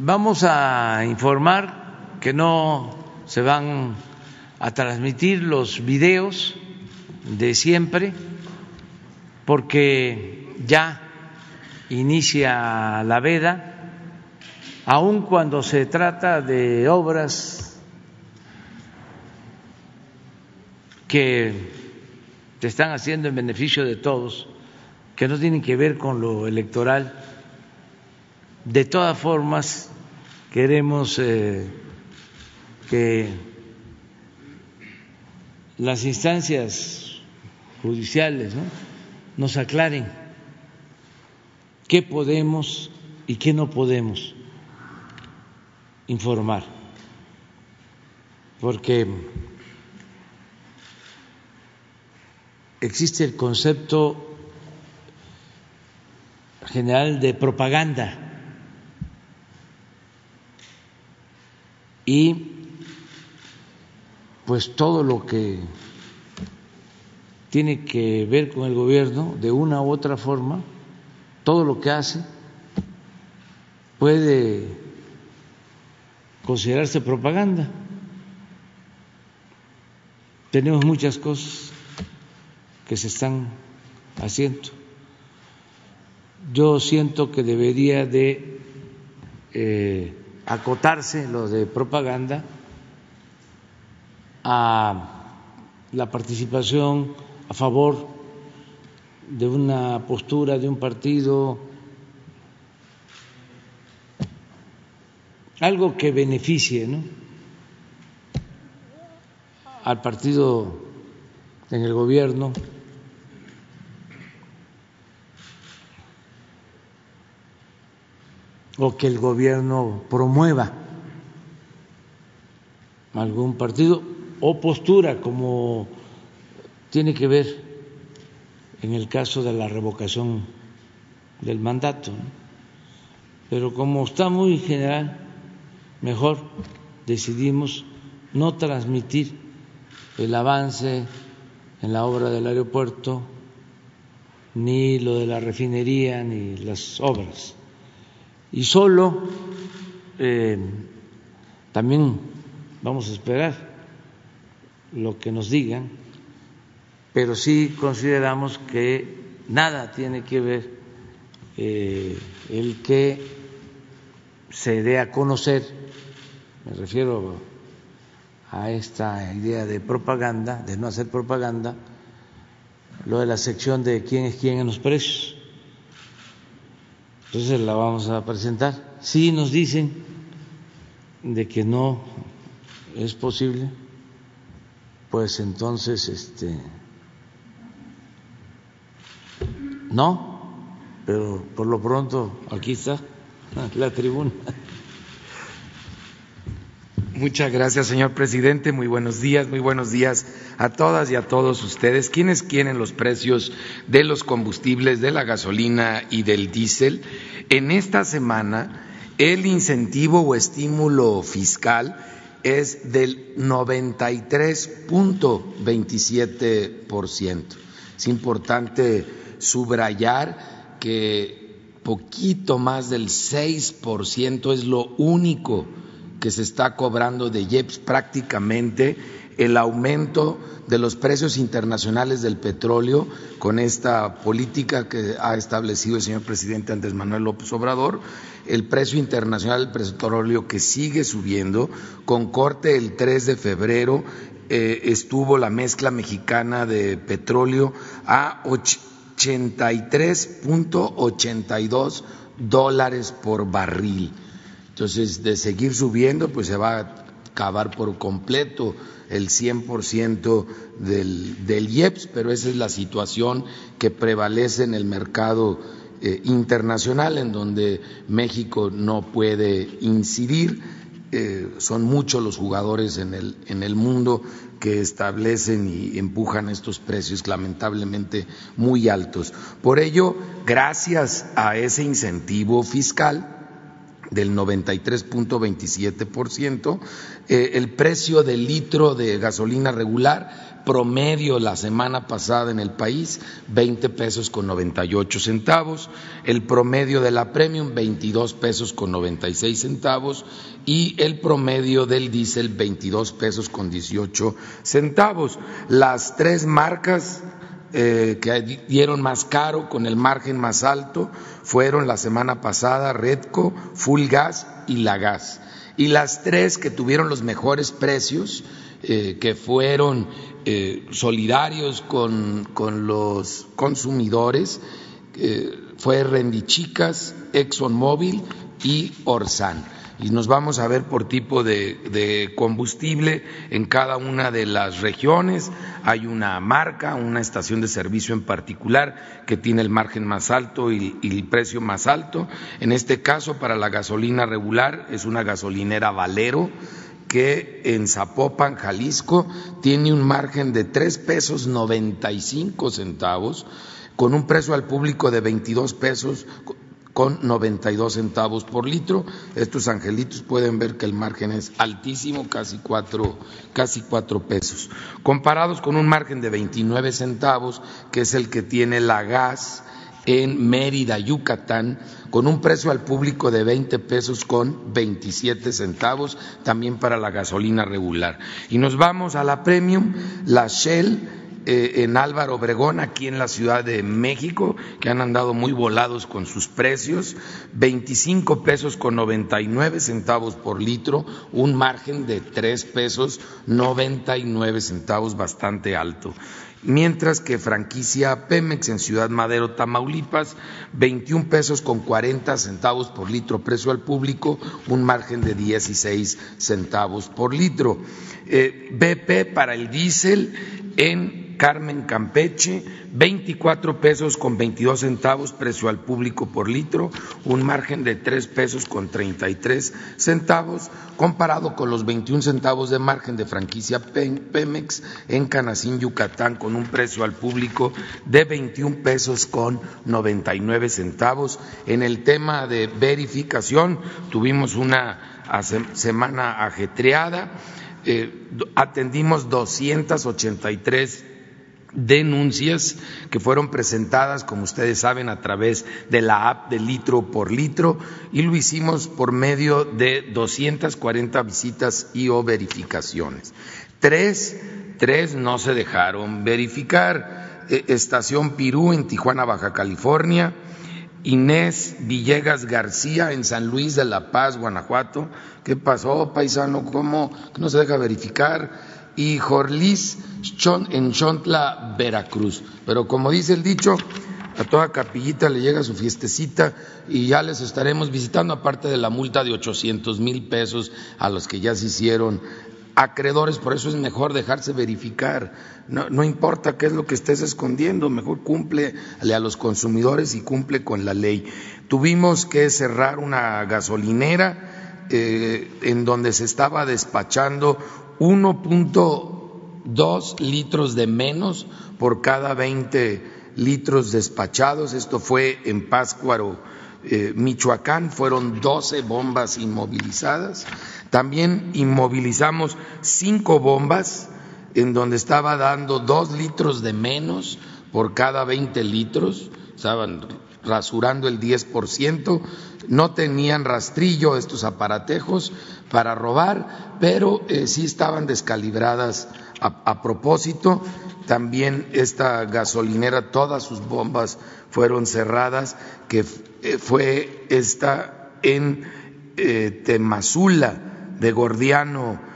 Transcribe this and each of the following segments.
Vamos a informar que no se van a transmitir los videos de siempre porque ya inicia la veda, aun cuando se trata de obras que se están haciendo en beneficio de todos, que no tienen que ver con lo electoral de todas formas, queremos eh, que las instancias judiciales nos aclaren qué podemos y qué no podemos informar, porque existe el concepto general de propaganda y pues todo lo que tiene que ver con el gobierno de una u otra forma, todo lo que hace puede considerarse propaganda. Tenemos muchas cosas que se están haciendo. Yo siento que debería de eh, acotarse lo de propaganda a la participación a favor de una postura de un partido, algo que beneficie ¿no? al partido en el gobierno. O que el gobierno promueva algún partido o postura como tiene que ver en el caso de la revocación del mandato. Pero como está muy general, mejor decidimos no transmitir el avance en la obra del aeropuerto, ni lo de la refinería, ni las obras y solo eh, también vamos a esperar lo que nos digan, pero sí consideramos que nada tiene que ver eh, el que se dé a conocer, me refiero a esta idea de propaganda, de no hacer propaganda, lo de la sección de quién es quién en los precios entonces la vamos a presentar. Si nos dicen de que no es posible, pues entonces este no, pero por lo pronto aquí está la tribuna. Muchas gracias, señor presidente. Muy buenos días, muy buenos días a todas y a todos ustedes. ¿Quiénes quieren los precios de los combustibles, de la gasolina y del diésel? En esta semana, el incentivo o estímulo fiscal es del 93.27%. Es importante subrayar que poquito más del 6% es lo único que se está cobrando de IEPS prácticamente el aumento de los precios internacionales del petróleo con esta política que ha establecido el señor presidente Andrés Manuel López Obrador, el precio internacional del petróleo que sigue subiendo, con corte el 3 de febrero eh, estuvo la mezcla mexicana de petróleo a 83.82 dólares por barril entonces, de seguir subiendo, pues se va a acabar por completo el 100% del, del IEPS, pero esa es la situación que prevalece en el mercado eh, internacional en donde México no puede incidir. Eh, son muchos los jugadores en el, en el mundo que establecen y empujan estos precios lamentablemente muy altos. Por ello, gracias a ese incentivo fiscal, del 93.27%, eh, el precio del litro de gasolina regular promedio la semana pasada en el país, 20 pesos con 98 centavos, el promedio de la premium, 22 pesos con 96 centavos. Y el promedio del diésel, 22 pesos con 18 centavos. Las tres marcas eh, que dieron más caro con el margen más alto fueron la semana pasada Redco, Full Gas y La Gas. Y las tres que tuvieron los mejores precios, eh, que fueron eh, solidarios con, con, los consumidores, fue Rendichicas, ExxonMobil y Orsan y nos vamos a ver por tipo de, combustible en cada una de las regiones. Hay una marca, una estación de servicio en particular que tiene el margen más alto y, el precio más alto. En este caso, para la gasolina regular, es una gasolinera Valero que en Zapopan, Jalisco, tiene un margen de tres pesos noventa y cinco centavos, con un precio al público de 22 pesos con 92 centavos por litro. Estos angelitos pueden ver que el margen es altísimo, casi cuatro, casi cuatro pesos. Comparados con un margen de 29 centavos, que es el que tiene la gas en Mérida, Yucatán, con un precio al público de 20 pesos con 27 centavos, también para la gasolina regular. Y nos vamos a la premium, la Shell en Álvaro Obregón, aquí en la Ciudad de México, que han andado muy volados con sus precios, 25 pesos con 99 centavos por litro, un margen de 3 pesos 99 centavos bastante alto mientras que franquicia Pemex en Ciudad Madero, Tamaulipas, 21 pesos con 40 centavos por litro precio al público, un margen de 16 centavos por litro. Eh, BP para el diésel en Carmen Campeche, 24 pesos con 22 centavos precio al público por litro, un margen de 3 pesos con 33 centavos, comparado con los 21 centavos de margen de franquicia Pemex en Canacín, Yucatán, con un precio al público de 21 pesos con 99 centavos. En el tema de verificación tuvimos una semana ajetreada. Eh, atendimos 283 denuncias que fueron presentadas, como ustedes saben, a través de la app de litro por litro y lo hicimos por medio de 240 visitas y o verificaciones. Tres, tres no se dejaron verificar. E, Estación Pirú en Tijuana, Baja California, Inés Villegas García en San Luis de la Paz, Guanajuato. ¿Qué pasó, paisano? ¿Cómo no se deja verificar? Y Jorlis en Chontla, Veracruz. Pero como dice el dicho, a toda capillita le llega su fiestecita y ya les estaremos visitando, aparte de la multa de 800 mil pesos a los que ya se hicieron acreedores, por eso es mejor dejarse verificar. No, no, importa qué es lo que estés escondiendo, mejor cumple a los consumidores y cumple con la ley. Tuvimos que cerrar una gasolinera eh, en donde se estaba despachando 1.2 litros de menos por cada 20 litros despachados. Esto fue en Páscuaro, eh, Michoacán. Fueron 12 bombas inmovilizadas. También inmovilizamos cinco bombas en donde estaba dando dos litros de menos por cada 20 litros. Estaban rasurando el 10%, no tenían rastrillo estos aparatejos para robar, pero eh, sí estaban descalibradas a, propósito. También esta gasolinera, todas sus bombas fueron cerradas, que eh, fue esta en eh, Temazula de Gordiano,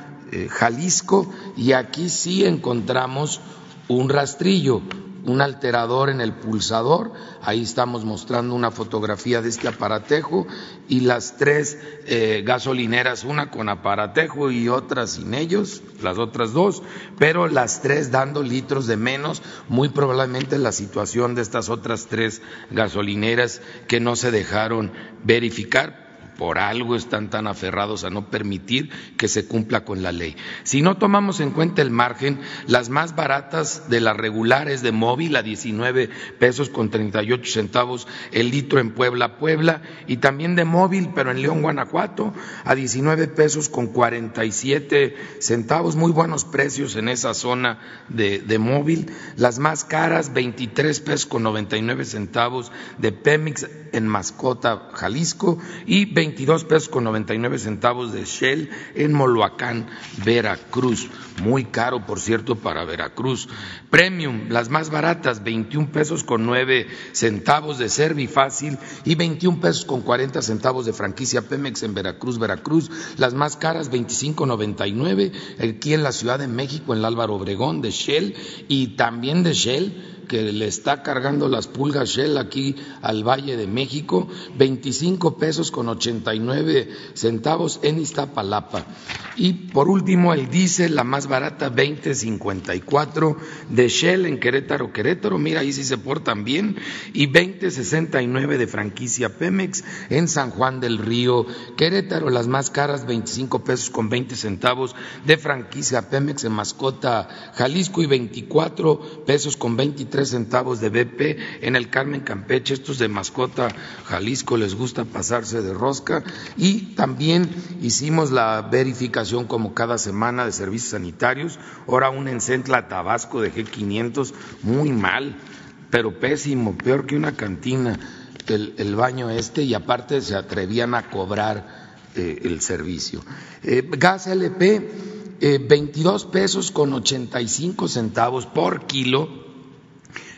Jalisco, y aquí sí encontramos un rastrillo, un alterador en el pulsador, ahí estamos mostrando una fotografía de este aparatejo y las tres eh, gasolineras, una con aparatejo y otra sin ellos, las otras dos, pero las tres dando litros de menos, muy probablemente la situación de estas otras tres gasolineras que no se dejaron verificar por algo están tan aferrados a no permitir que se cumpla con la ley. Si no tomamos en cuenta el margen, las más baratas de las regulares de móvil a 19 pesos con 38 centavos el litro en Puebla, Puebla, y también de móvil, pero en León, Guanajuato, a 19 pesos con 47 centavos, muy buenos precios en esa zona de, de móvil. Las más caras, 23 pesos con 99 centavos de Pemex en Mascota, Jalisco, y 22 pesos con 99 centavos de Shell en Moloacán, Veracruz. Muy caro, por cierto, para Veracruz. Premium, las más baratas, 21 pesos con 9 centavos de Servifácil y 21 pesos con 40 centavos de franquicia Pemex en Veracruz, Veracruz. Las más caras, 25.99 aquí en la Ciudad de México, en el Álvaro Obregón de Shell y también de Shell que le está cargando las pulgas Shell aquí al Valle de México, 25 pesos con 89 centavos en Iztapalapa. Y por último, el diésel, la más barata, 20.54 de Shell en Querétaro, Querétaro, mira, ahí sí se portan bien, y 20.69 de franquicia Pemex en San Juan del Río, Querétaro, las más caras, 25 pesos con 20 centavos de franquicia Pemex en Mascota, Jalisco, y 24 pesos con 23 centavos de BP en el Carmen Campeche, estos de Mascota, Jalisco, les gusta pasarse de rosca, y también hicimos la verificación como cada semana de servicios sanitarios, ahora un en Centla Tabasco de G500, muy mal, pero pésimo, peor que una cantina, el, baño este, y aparte se atrevían a cobrar eh, el servicio. Eh, gas LP, eh, 22 pesos con 85 centavos por kilo,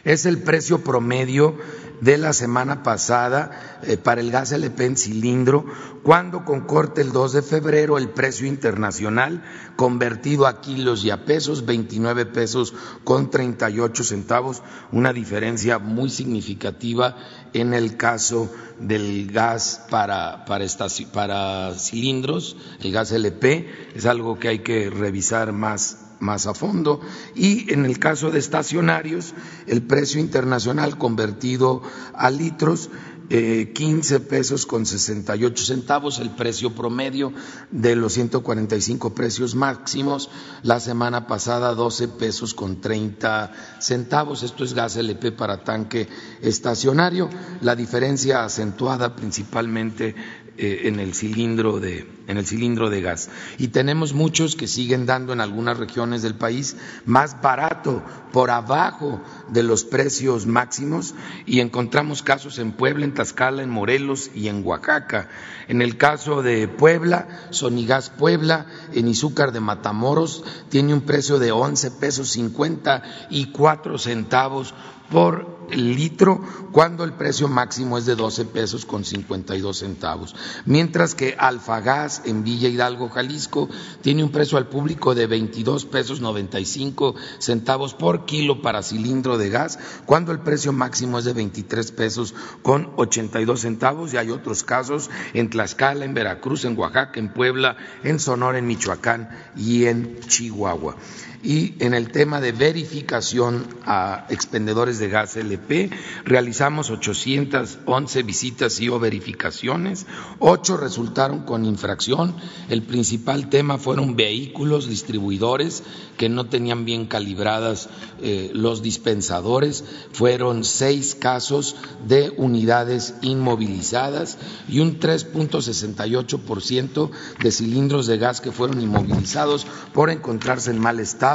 es el precio promedio de la semana pasada eh, para el gas LP en cilindro, cuando con corte el 2 de febrero el precio internacional convertido a kilos y a pesos, 29 pesos con 38 centavos, una diferencia muy significativa en el caso del gas para, para, para cilindros, el gas LP, es algo que hay que revisar más más a fondo. Y en el caso de estacionarios, el precio internacional convertido a litros, eh, 15 pesos con 68 centavos, el precio promedio de los 145 precios máximos. La semana pasada 12 pesos con 30 centavos. Esto es gas LP para tanque estacionario. La diferencia acentuada principalmente en el cilindro de en el cilindro de gas y tenemos muchos que siguen dando en algunas regiones del país más barato por abajo de los precios máximos y encontramos casos en Puebla, en Tlaxcala, en Morelos y en Oaxaca. En el caso de Puebla, Sonigas Puebla, en Izúcar de Matamoros, tiene un precio de 11 pesos 54 centavos por litro cuando el precio máximo es de 12 pesos con 52 centavos. Mientras que Alfagas en Villa Hidalgo, Jalisco, tiene un precio al público de 22 pesos 95 centavos por kilo para cilindro de gas, cuando el precio máximo es de 23 pesos con 82 centavos. Y hay otros casos en Tlaxcala, en Veracruz, en Oaxaca, en Puebla, en Sonora, en Michoacán y en Chihuahua y en el tema de verificación a expendedores de gas LP realizamos 811 visitas y o verificaciones, ocho resultaron con infracción. El principal tema fueron vehículos distribuidores que no tenían bien calibradas eh, los dispensadores, fueron seis casos de unidades inmovilizadas y un 3.68% de cilindros de gas que fueron inmovilizados por encontrarse en mal estado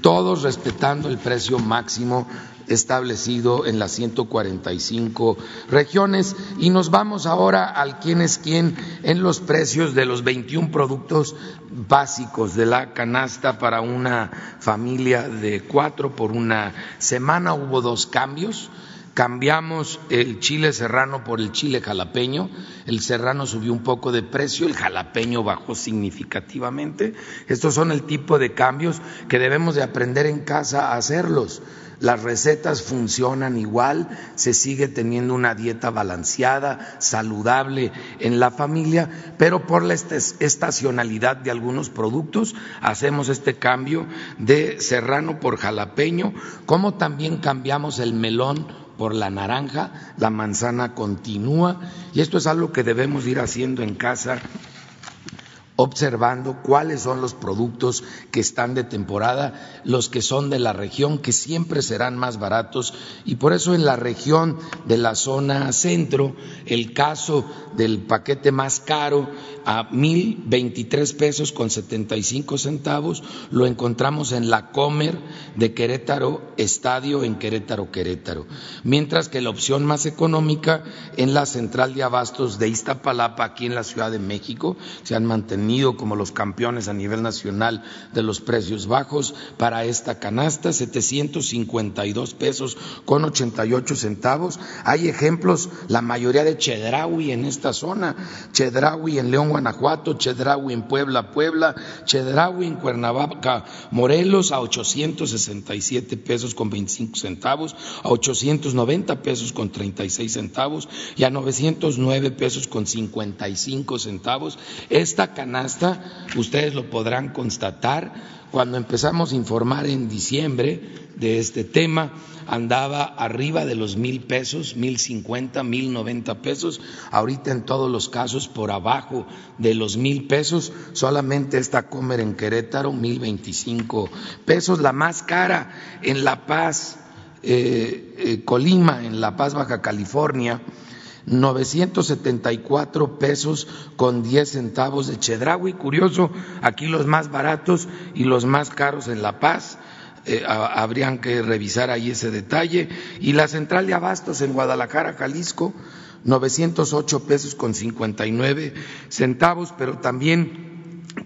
todos respetando el precio máximo establecido en las 145 regiones. Y nos vamos ahora al quién es quién en los precios de los 21 productos básicos de la canasta para una familia de cuatro por una semana. Hubo dos cambios cambiamos el chile serrano por el chile jalapeño, el serrano subió un poco de precio, el jalapeño bajó significativamente. Estos son el tipo de cambios que debemos de aprender en casa a hacerlos. las recetas funcionan igual, se sigue teniendo una dieta balanceada, saludable en la familia, pero por la estacionalidad de algunos productos hacemos este cambio de serrano por jalapeño, como también cambiamos el melón por la naranja, la manzana continúa y esto es algo que debemos ir haciendo en casa observando cuáles son los productos que están de temporada, los que son de la región, que siempre serán más baratos. Y por eso en la región de la zona centro, el caso del paquete más caro a mil veintitrés pesos con setenta y cinco centavos, lo encontramos en la Comer de Querétaro Estadio en Querétaro, Querétaro. Mientras que la opción más económica en la central de abastos de Iztapalapa, aquí en la Ciudad de México, se han mantenido como los campeones a nivel nacional de los precios bajos para esta canasta, 752 pesos con 88 centavos. Hay ejemplos, la mayoría de Chedraui en esta zona, Chedraui en León, Guanajuato, Chedraui en Puebla, Puebla, Chedraui en Cuernavaca, Morelos a 867 pesos con 25 centavos, a 890 pesos con 36 centavos y a 909 pesos con 55 centavos. Esta canasta ustedes lo podrán constatar, cuando empezamos a informar en diciembre de este tema, andaba arriba de los mil pesos, mil cincuenta, mil noventa pesos, ahorita en todos los casos por abajo de los mil pesos, solamente esta comer en Querétaro, mil veinticinco pesos, la más cara en La Paz, eh, eh, Colima, en La Paz, Baja California, 974 pesos con 10 centavos de Chedraui. Curioso, aquí los más baratos y los más caros en La Paz. Eh, habrían que revisar ahí ese detalle. Y la central de abastos en Guadalajara, Jalisco, 908 pesos con 59 centavos, pero también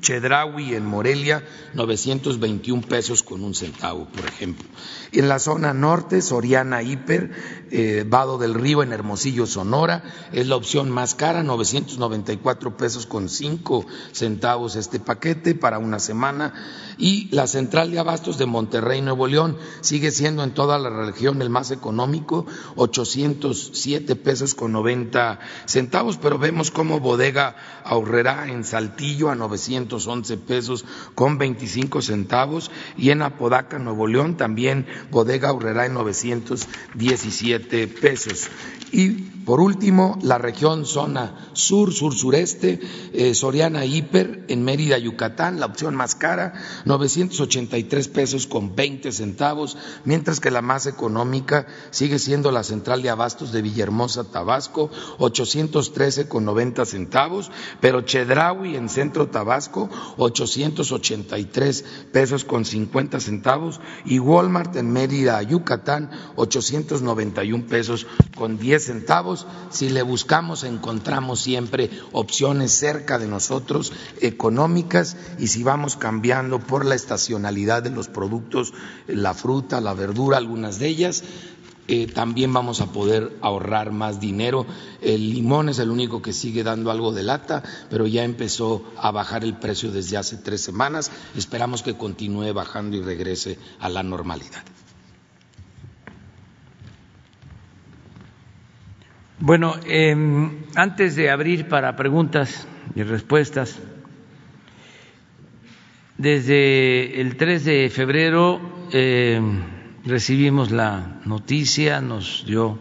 Chedraui en Morelia, 921 pesos con un centavo, por ejemplo. En la zona norte, Soriana Hiper, eh, Vado del Río en Hermosillo, Sonora, es la opción más cara, 994 pesos con cinco centavos este paquete para una semana. Y la central de abastos de Monterrey, Nuevo León, sigue siendo en toda la región el más económico, 807 pesos con 90 centavos, pero vemos como bodega ahorrará en Saltillo a 911 pesos con 25 centavos y en Apodaca, Nuevo León, también bodega ahorrará en 917 pesos. Y por último, la región zona sur, sur-sureste, eh, Soriana Hiper en Mérida, Yucatán, la opción más cara, 983 pesos con 20 centavos, mientras que la más económica sigue siendo la central de abastos de Villahermosa, Tabasco, 813 con 90 centavos, pero Chedraui en centro Tabasco, 883 pesos con 50 centavos, y Walmart en Mérida, Yucatán, 891 pesos con 10 centavos. Si le buscamos, encontramos siempre opciones cerca de nosotros, económicas, y si vamos cambiando por la estacionalidad de los productos, la fruta, la verdura, algunas de ellas, eh, también vamos a poder ahorrar más dinero. El limón es el único que sigue dando algo de lata, pero ya empezó a bajar el precio desde hace tres semanas. Esperamos que continúe bajando y regrese a la normalidad. Bueno, em, antes de abrir para preguntas y respuestas, desde el 3 de febrero em, recibimos la noticia, nos dio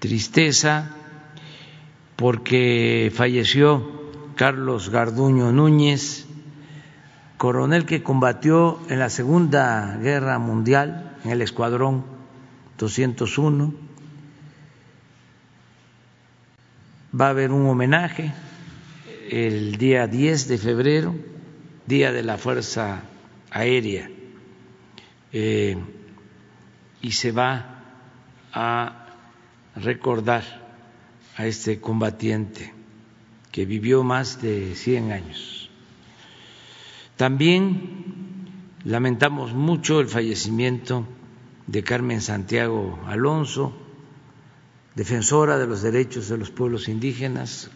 tristeza porque falleció Carlos Garduño Núñez, coronel que combatió en la Segunda Guerra Mundial en el Escuadrón 201 Va a haber un homenaje el día 10 de febrero, Día de la Fuerza Aérea, eh, y se va a recordar a este combatiente que vivió más de 100 años. También lamentamos mucho el fallecimiento de Carmen Santiago Alonso, defensora de los derechos de los pueblos indígenas,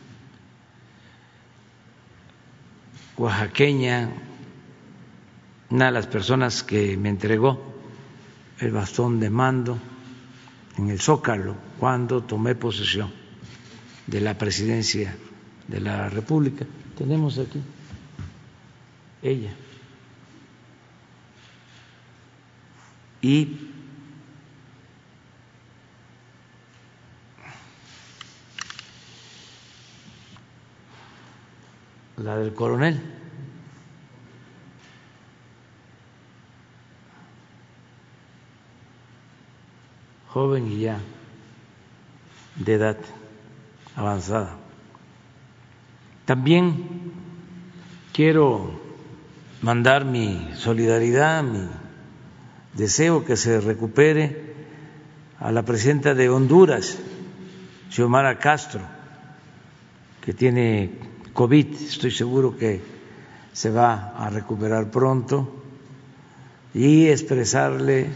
oaxaqueña, una de las personas que me entregó el bastón de mando en el Zócalo cuando tomé posesión de la presidencia de la República. Tenemos aquí ella. Y la del coronel. Joven y ya de edad avanzada. También quiero mandar mi solidaridad, mi deseo que se recupere a la presidenta de Honduras, Xiomara Castro, que tiene COVID. Estoy seguro que se va a recuperar pronto y expresarle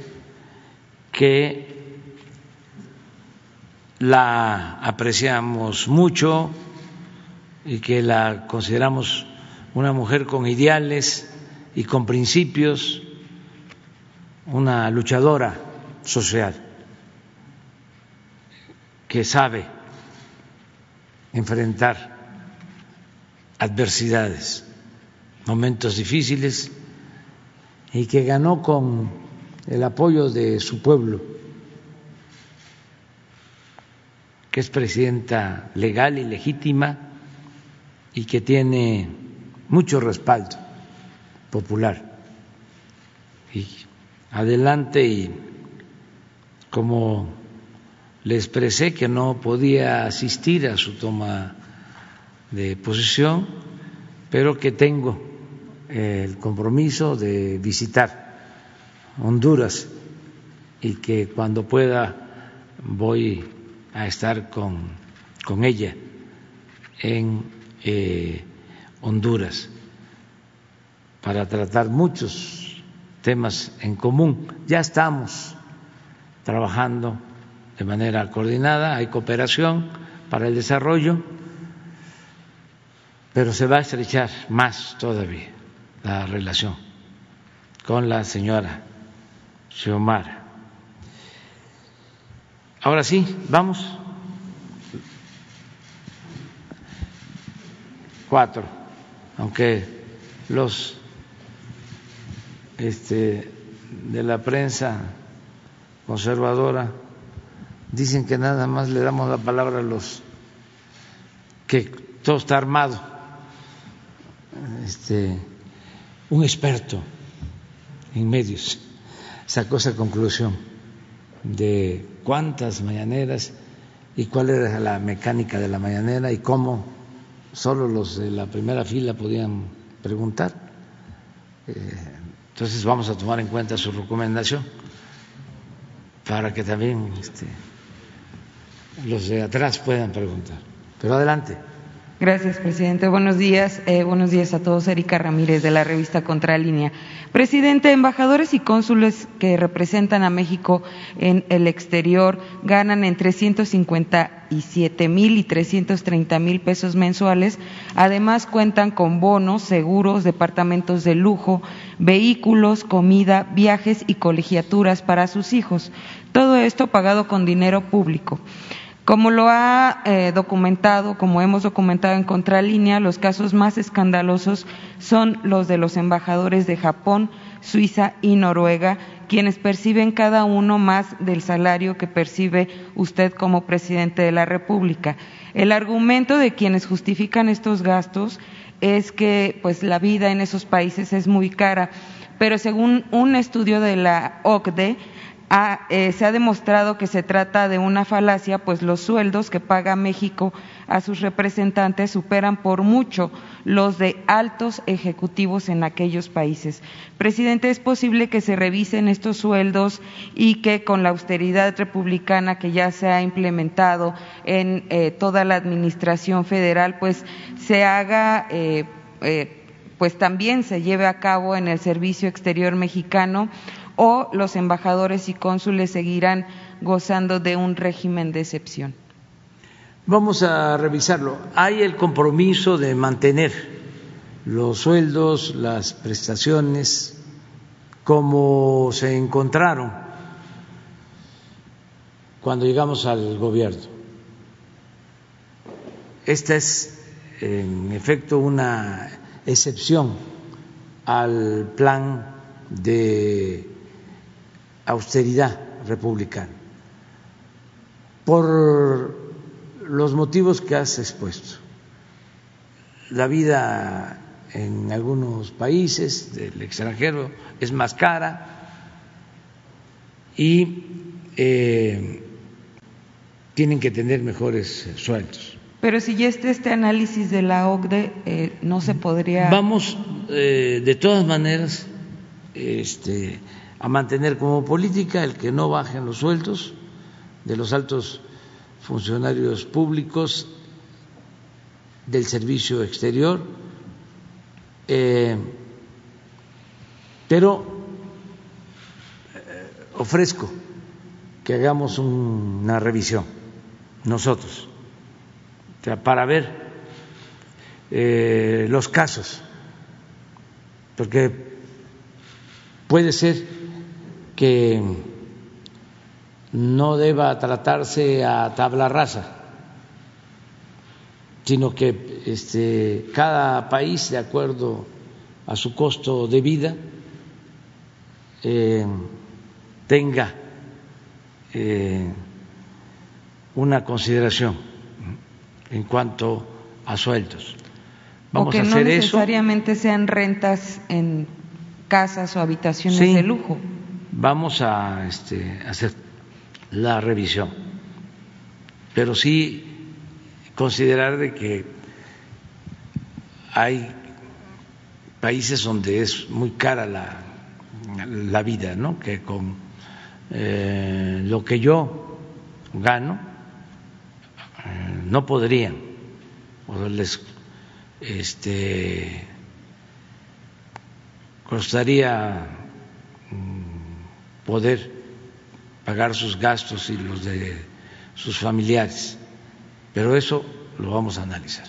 que la apreciamos mucho y que la consideramos una mujer con ideales y con principios, una luchadora social que sabe enfrentar adversidades, momentos difíciles y que ganó con el apoyo de su pueblo, que es presidenta legal y legítima y que tiene mucho respaldo popular. Y adelante y como le expresé que no podía asistir a su toma de posición, pero que tengo el compromiso de visitar Honduras y que cuando pueda voy a estar con, con ella en eh, Honduras para tratar muchos temas en común. Ya estamos trabajando de manera coordinada, hay cooperación para el desarrollo pero se va a estrechar más todavía la relación con la señora Xiomara. Ahora sí, vamos. Cuatro, aunque los este, de la prensa conservadora dicen que nada más le damos la palabra a los que todo está armado este, un experto en medios sacó esa conclusión de cuántas mañaneras y cuál era la mecánica de la mañanera y cómo solo los de la primera fila podían preguntar. Eh, entonces vamos a tomar en cuenta su recomendación para que también este, los de atrás puedan preguntar. Pero adelante. Gracias, presidente. Buenos días. Eh, buenos días a todos. Erika Ramírez, de la revista Contralínea. Presidente, embajadores y cónsules que representan a México en el exterior ganan entre 157 mil y 330 mil pesos mensuales. Además, cuentan con bonos, seguros, departamentos de lujo, vehículos, comida, viajes y colegiaturas para sus hijos. Todo esto pagado con dinero público. Como lo ha eh, documentado, como hemos documentado en Contralínea, los casos más escandalosos son los de los embajadores de Japón, Suiza y Noruega, quienes perciben cada uno más del salario que percibe usted como presidente de la República. El argumento de quienes justifican estos gastos es que pues la vida en esos países es muy cara, pero según un estudio de la OCDE, eh, se ha demostrado que se trata de una falacia, pues los sueldos que paga México a sus representantes superan por mucho los de altos ejecutivos en aquellos países. Presidente, ¿es posible que se revisen estos sueldos y que con la austeridad republicana que ya se ha implementado en eh, toda la administración federal, pues se haga, eh, pues también se lleve a cabo en el servicio exterior mexicano? o los embajadores y cónsules seguirán gozando de un régimen de excepción? Vamos a revisarlo. Hay el compromiso de mantener los sueldos, las prestaciones como se encontraron cuando llegamos al gobierno. Esta es, en efecto, una excepción al plan de austeridad republicana por los motivos que has expuesto. La vida en algunos países del extranjero es más cara y eh, tienen que tener mejores sueldos. Pero si ya está este análisis de la OCDE, eh, no se podría. Vamos, eh, de todas maneras, este, a mantener como política el que no bajen los sueldos de los altos funcionarios públicos del servicio exterior, eh, pero eh, ofrezco que hagamos una revisión nosotros para ver eh, los casos, porque puede ser que no deba tratarse a tabla rasa, sino que este, cada país, de acuerdo a su costo de vida, eh, tenga eh, una consideración en cuanto a sueldos. Vamos o que no necesariamente sean rentas en casas o habitaciones de lujo. Vamos a este, hacer la revisión. Pero sí considerar de que hay países donde es muy cara la, la vida, ¿no? Que con eh, lo que yo gano no podrían o les este costaría mm, poder pagar sus gastos y los de sus familiares. Pero eso lo vamos a analizar.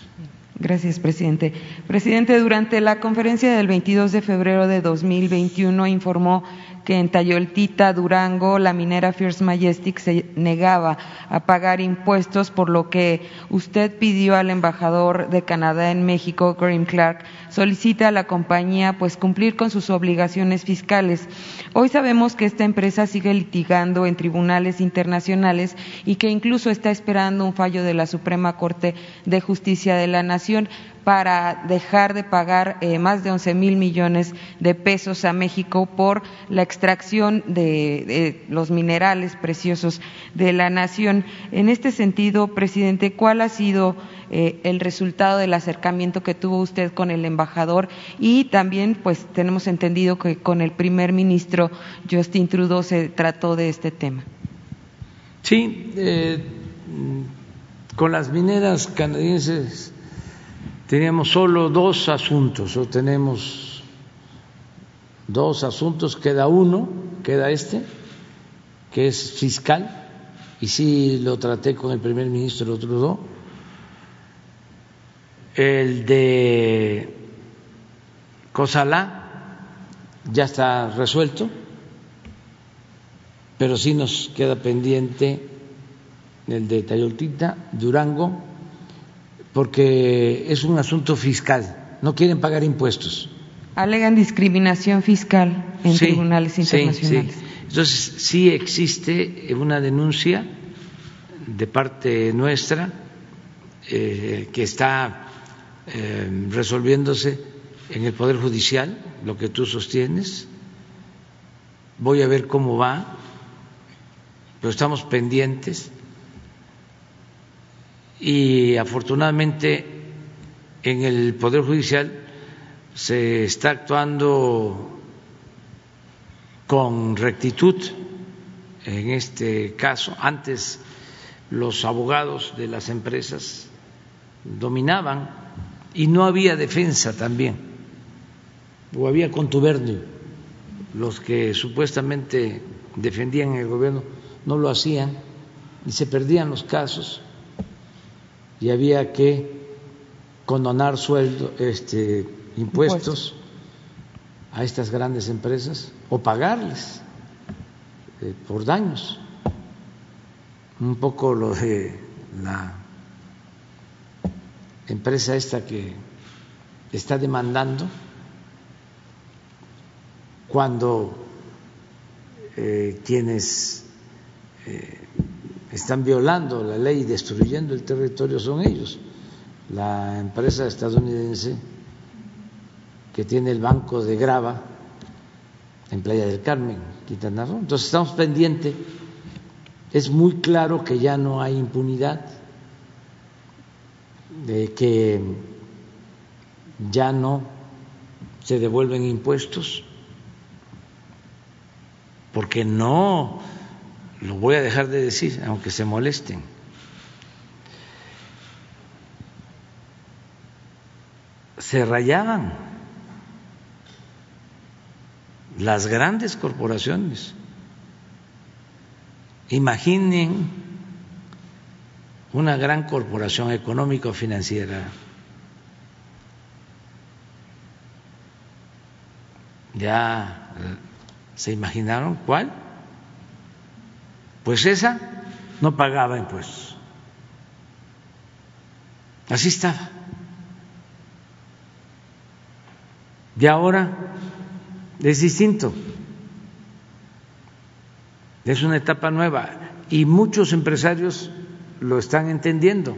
Gracias, presidente. Presidente, durante la conferencia del 22 de febrero de 2021 informó que en Tayoltita, Durango, la minera First Majestic se negaba a pagar impuestos, por lo que usted pidió al embajador de Canadá en México, Graham Clark, solicita a la compañía pues cumplir con sus obligaciones fiscales. Hoy sabemos que esta empresa sigue litigando en tribunales internacionales y que incluso está esperando un fallo de la Suprema Corte de Justicia de la Nación para dejar de pagar eh, más de 11 mil millones de pesos a México por la extracción de, los minerales preciosos de la nación. En este sentido, presidente, ¿cuál ha sido eh, el resultado del acercamiento que tuvo usted con el embajador y también, pues, tenemos entendido que con el primer ministro Justin Trudeau se trató de este tema? Sí, eh, con las mineras canadienses teníamos solo dos asuntos, o tenemos dos asuntos, queda uno, queda este, que es fiscal, y sí lo traté con el primer ministro Trudeau, el de Cosalá ya está resuelto, pero sí nos queda pendiente el de Tayoltita, Durango, porque es un asunto fiscal, no quieren pagar impuestos. Alegan discriminación fiscal en tribunales internacionales. Sí, Entonces, sí existe una denuncia de parte nuestra eh, que está eh, resolviéndose en el Poder Judicial, lo que tú sostienes. Voy a ver cómo va, pero estamos pendientes y afortunadamente en el Poder Judicial se está actuando con rectitud en este caso. Antes los abogados de las empresas dominaban y no había defensa también, o había contubernio. Los que supuestamente defendían el gobierno no lo hacían y se perdían los casos y había que condonar sueldo, este, impuestos a estas grandes empresas o pagarles eh, por daños. un poco lo de la empresa esta que está demandando cuando eh, quienes eh, están violando la ley y destruyendo el territorio son ellos. La empresa estadounidense que tiene el banco de grava en Playa del Carmen, Quintana Roo. Entonces estamos pendientes. Es muy claro que ya no hay impunidad, de que ya no se devuelven impuestos, porque no lo voy a dejar de decir, aunque se molesten. Se rayaban las grandes corporaciones. Imaginen una gran corporación económico-financiera. ¿Ya se imaginaron cuál? Pues esa no pagaba impuestos. Así estaba. Y ahora es distinto. Es una etapa nueva y muchos empresarios lo están entendiendo.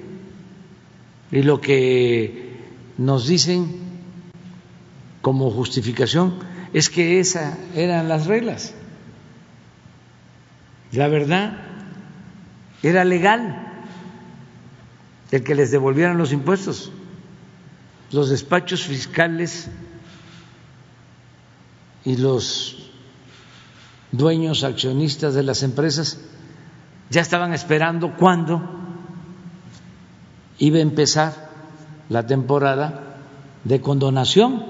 Y lo que nos dicen como justificación es que esas eran las reglas. La verdad, era legal el que les devolvieran los impuestos. Los despachos fiscales y los dueños accionistas de las empresas ya estaban esperando cuándo iba a empezar la temporada de condonación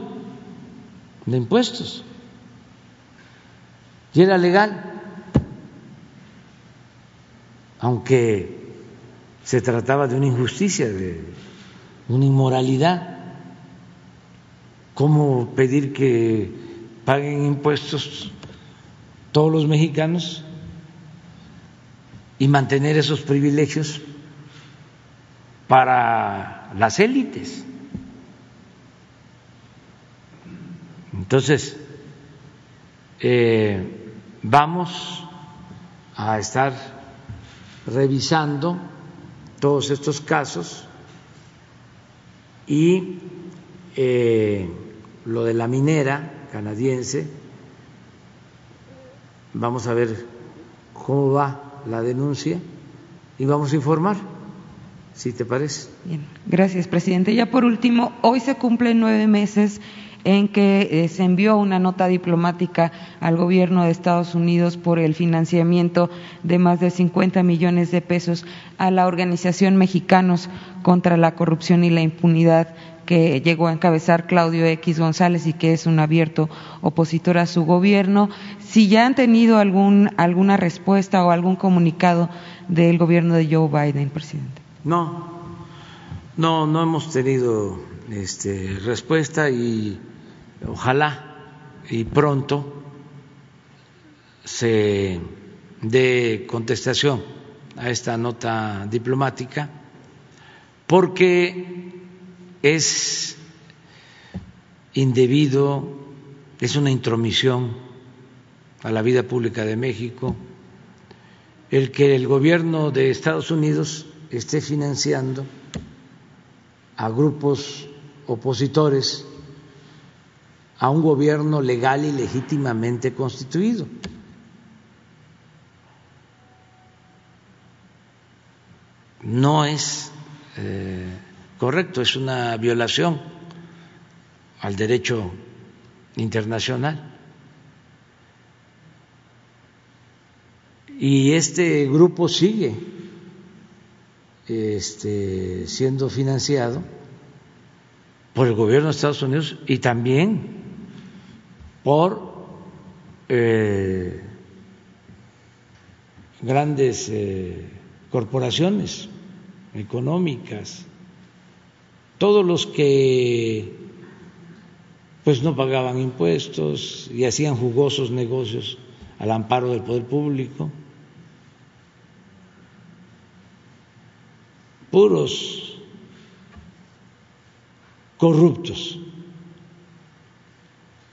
de impuestos. Y era legal aunque se trataba de una injusticia, de una inmoralidad. ¿Cómo pedir que paguen impuestos todos los mexicanos y mantener esos privilegios para las élites? Entonces, eh, vamos a estar revisando todos estos casos y eh, lo de la minera canadiense, vamos a ver cómo va la denuncia y vamos a informar, si te parece. Bien, gracias, presidente. Ya por último, hoy se cumplen nueve meses en que eh, se envió una nota diplomática al gobierno de Estados Unidos por el financiamiento de más de 50 millones de pesos a la organización Mexicanos contra la Corrupción y la Impunidad que llegó a encabezar Claudio X González y que es un abierto opositor a su gobierno. Si ya han tenido algún, alguna respuesta o algún comunicado del gobierno de Joe Biden, presidente. No, no, no hemos tenido este, respuesta y ojalá y pronto se dé contestación a esta nota diplomática porque es indebido, es una intromisión a la vida pública de México el que el gobierno de Estados Unidos esté financiando a grupos opositores a un gobierno legal y legítimamente constituido. No es eh, correcto, es una violación al derecho internacional. Y este grupo sigue este, siendo financiado por el gobierno de Estados Unidos y también por eh, grandes eh, corporaciones económicas, todos los que pues no pagaban impuestos y hacían jugosos negocios al amparo del poder público. puros corruptos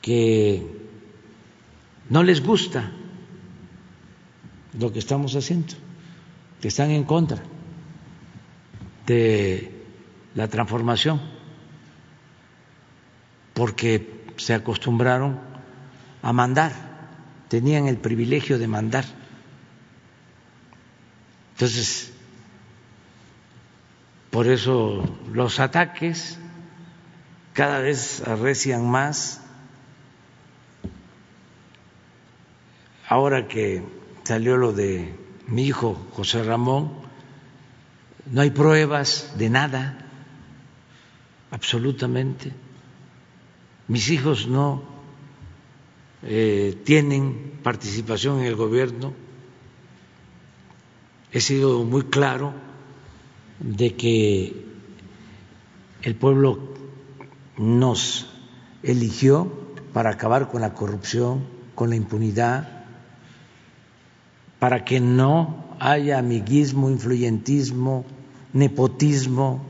que no les gusta lo que estamos haciendo, que están en contra de la transformación, porque se acostumbraron a mandar, tenían el privilegio de mandar. Entonces, por eso los ataques cada vez arrecian más. Ahora que salió lo de mi hijo José Ramón, no hay pruebas de nada, absolutamente. Mis hijos no eh, tienen participación en el gobierno. He sido muy claro de que el pueblo nos eligió para acabar con la corrupción, con la impunidad, para que no haya amiguismo, influyentismo, nepotismo,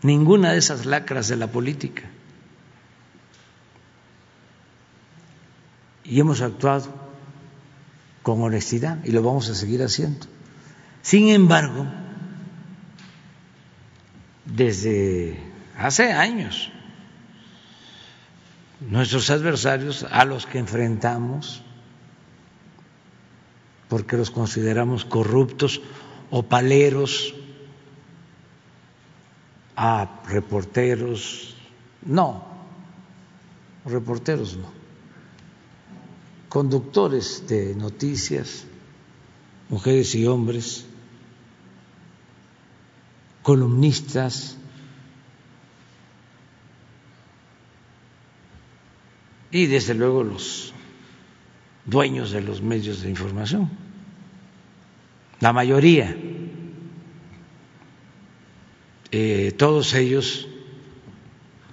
ninguna de esas lacras de la política. Y hemos actuado con honestidad y lo vamos a seguir haciendo. Sin embargo, desde hace años. Nuestros adversarios a los que enfrentamos, porque los consideramos corruptos o paleros, a reporteros, no, reporteros no, conductores de noticias, mujeres y hombres, columnistas, y desde luego los dueños de los medios de información, la mayoría, eh, todos ellos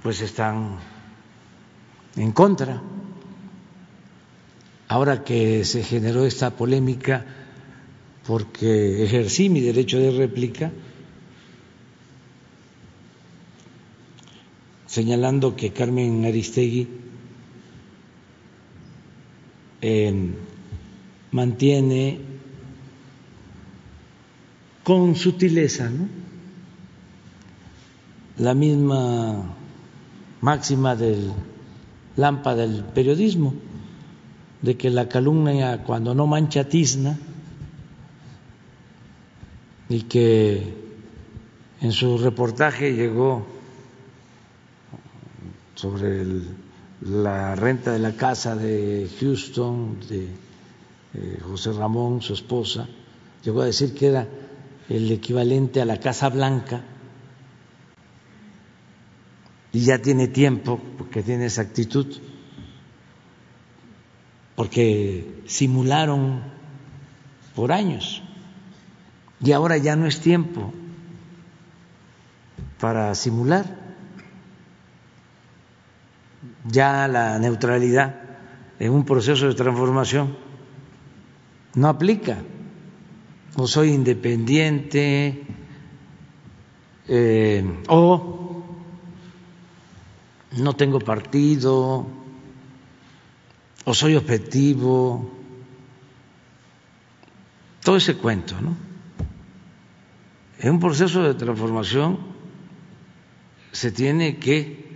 pues están en contra. Ahora que se generó esta polémica porque ejercí mi derecho de réplica, señalando que Carmen Aristegui mantiene con sutileza la misma máxima del lámpara del periodismo, de que la calumnia cuando no mancha tizna y que en su reportaje llegó sobre la renta de la casa de Houston, de eh, José Ramón, su esposa, llegó a decir que era el equivalente a la Casa Blanca. Y ya tiene tiempo, porque tiene esa actitud, porque simularon por años. Y ahora ya no es tiempo para simular ya la neutralidad en un proceso de transformación no aplica. O soy independiente eh, o no tengo partido o soy objetivo. Todo ese cuento, ¿no? En un proceso de transformación se tiene que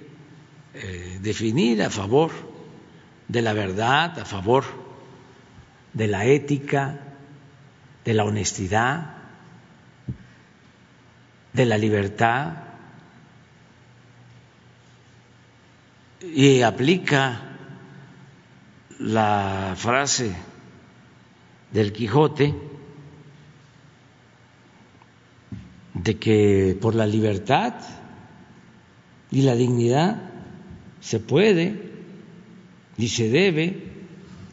eh, definir a favor de la verdad, a favor de la ética, de la honestidad, de la libertad y aplica la frase del Quijote de que por la libertad y la dignidad se puede y se debe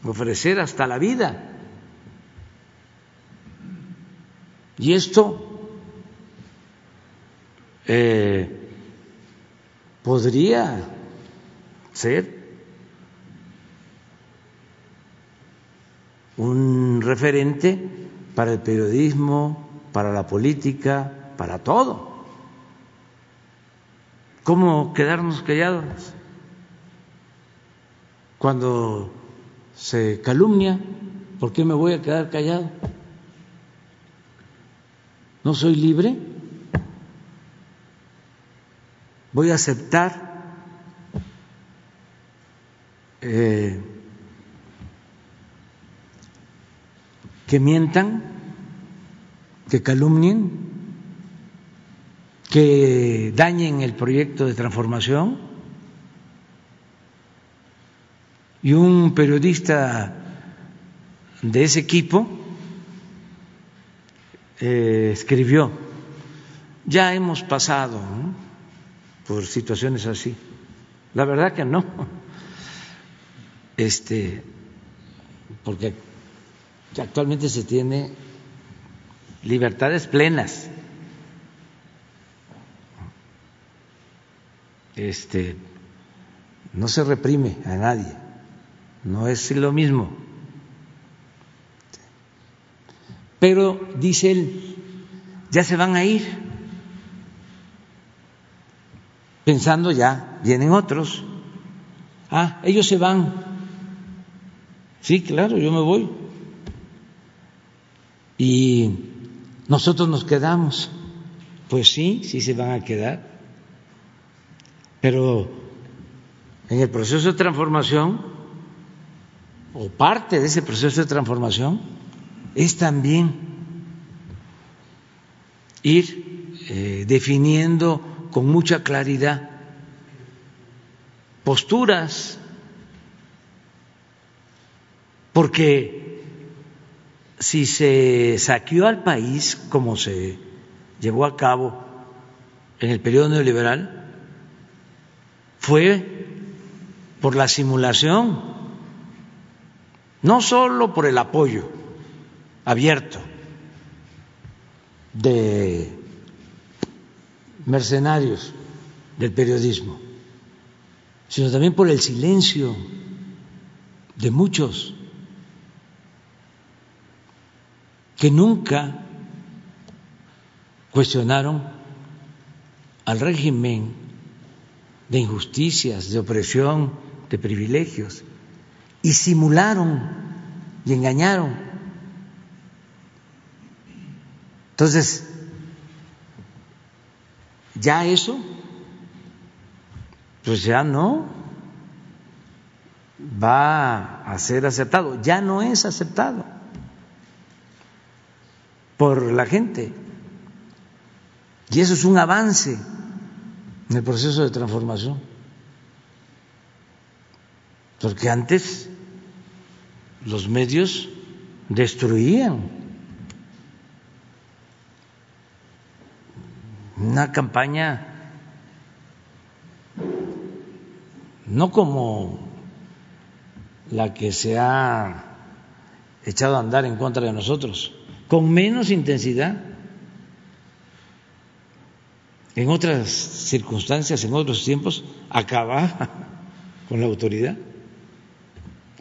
ofrecer hasta la vida. Y esto eh, podría ser un referente para el periodismo, para la política, para todo. ¿Cómo quedarnos callados cuando se calumnia? ¿Por qué me voy a quedar callado? ¿No soy libre? ¿Voy a aceptar eh, que mientan, que calumnien? que dañen el proyecto de transformación y un periodista de ese equipo eh, escribió, ya hemos pasado por situaciones así. La verdad que no, este, porque actualmente se tiene libertades plenas. Este, no se reprime a nadie, no es lo mismo. Pero, dice él, ya se van a ir, pensando ya, vienen otros. Ah, ellos se van. Sí, claro, yo me voy. Y nosotros nos quedamos. Pues sí, sí se van a quedar. Pero en el proceso de transformación, o parte de ese proceso de transformación, es también ir eh, definiendo con mucha claridad posturas, porque si se saqueó al país como se llevó a cabo en el periodo neoliberal, fue por la simulación, no solo por el apoyo abierto de mercenarios del periodismo, sino también por el silencio de muchos que nunca cuestionaron al régimen de injusticias, de opresión, de privilegios, y simularon y engañaron. Entonces, ya eso, pues ya no va a ser aceptado, ya no es aceptado por la gente. Y eso es un avance en el proceso de transformación. Porque antes los medios destruían una campaña no como la que se ha echado a andar en contra de nosotros, con menos intensidad en otras circunstancias, en otros tiempos, acaba con la autoridad.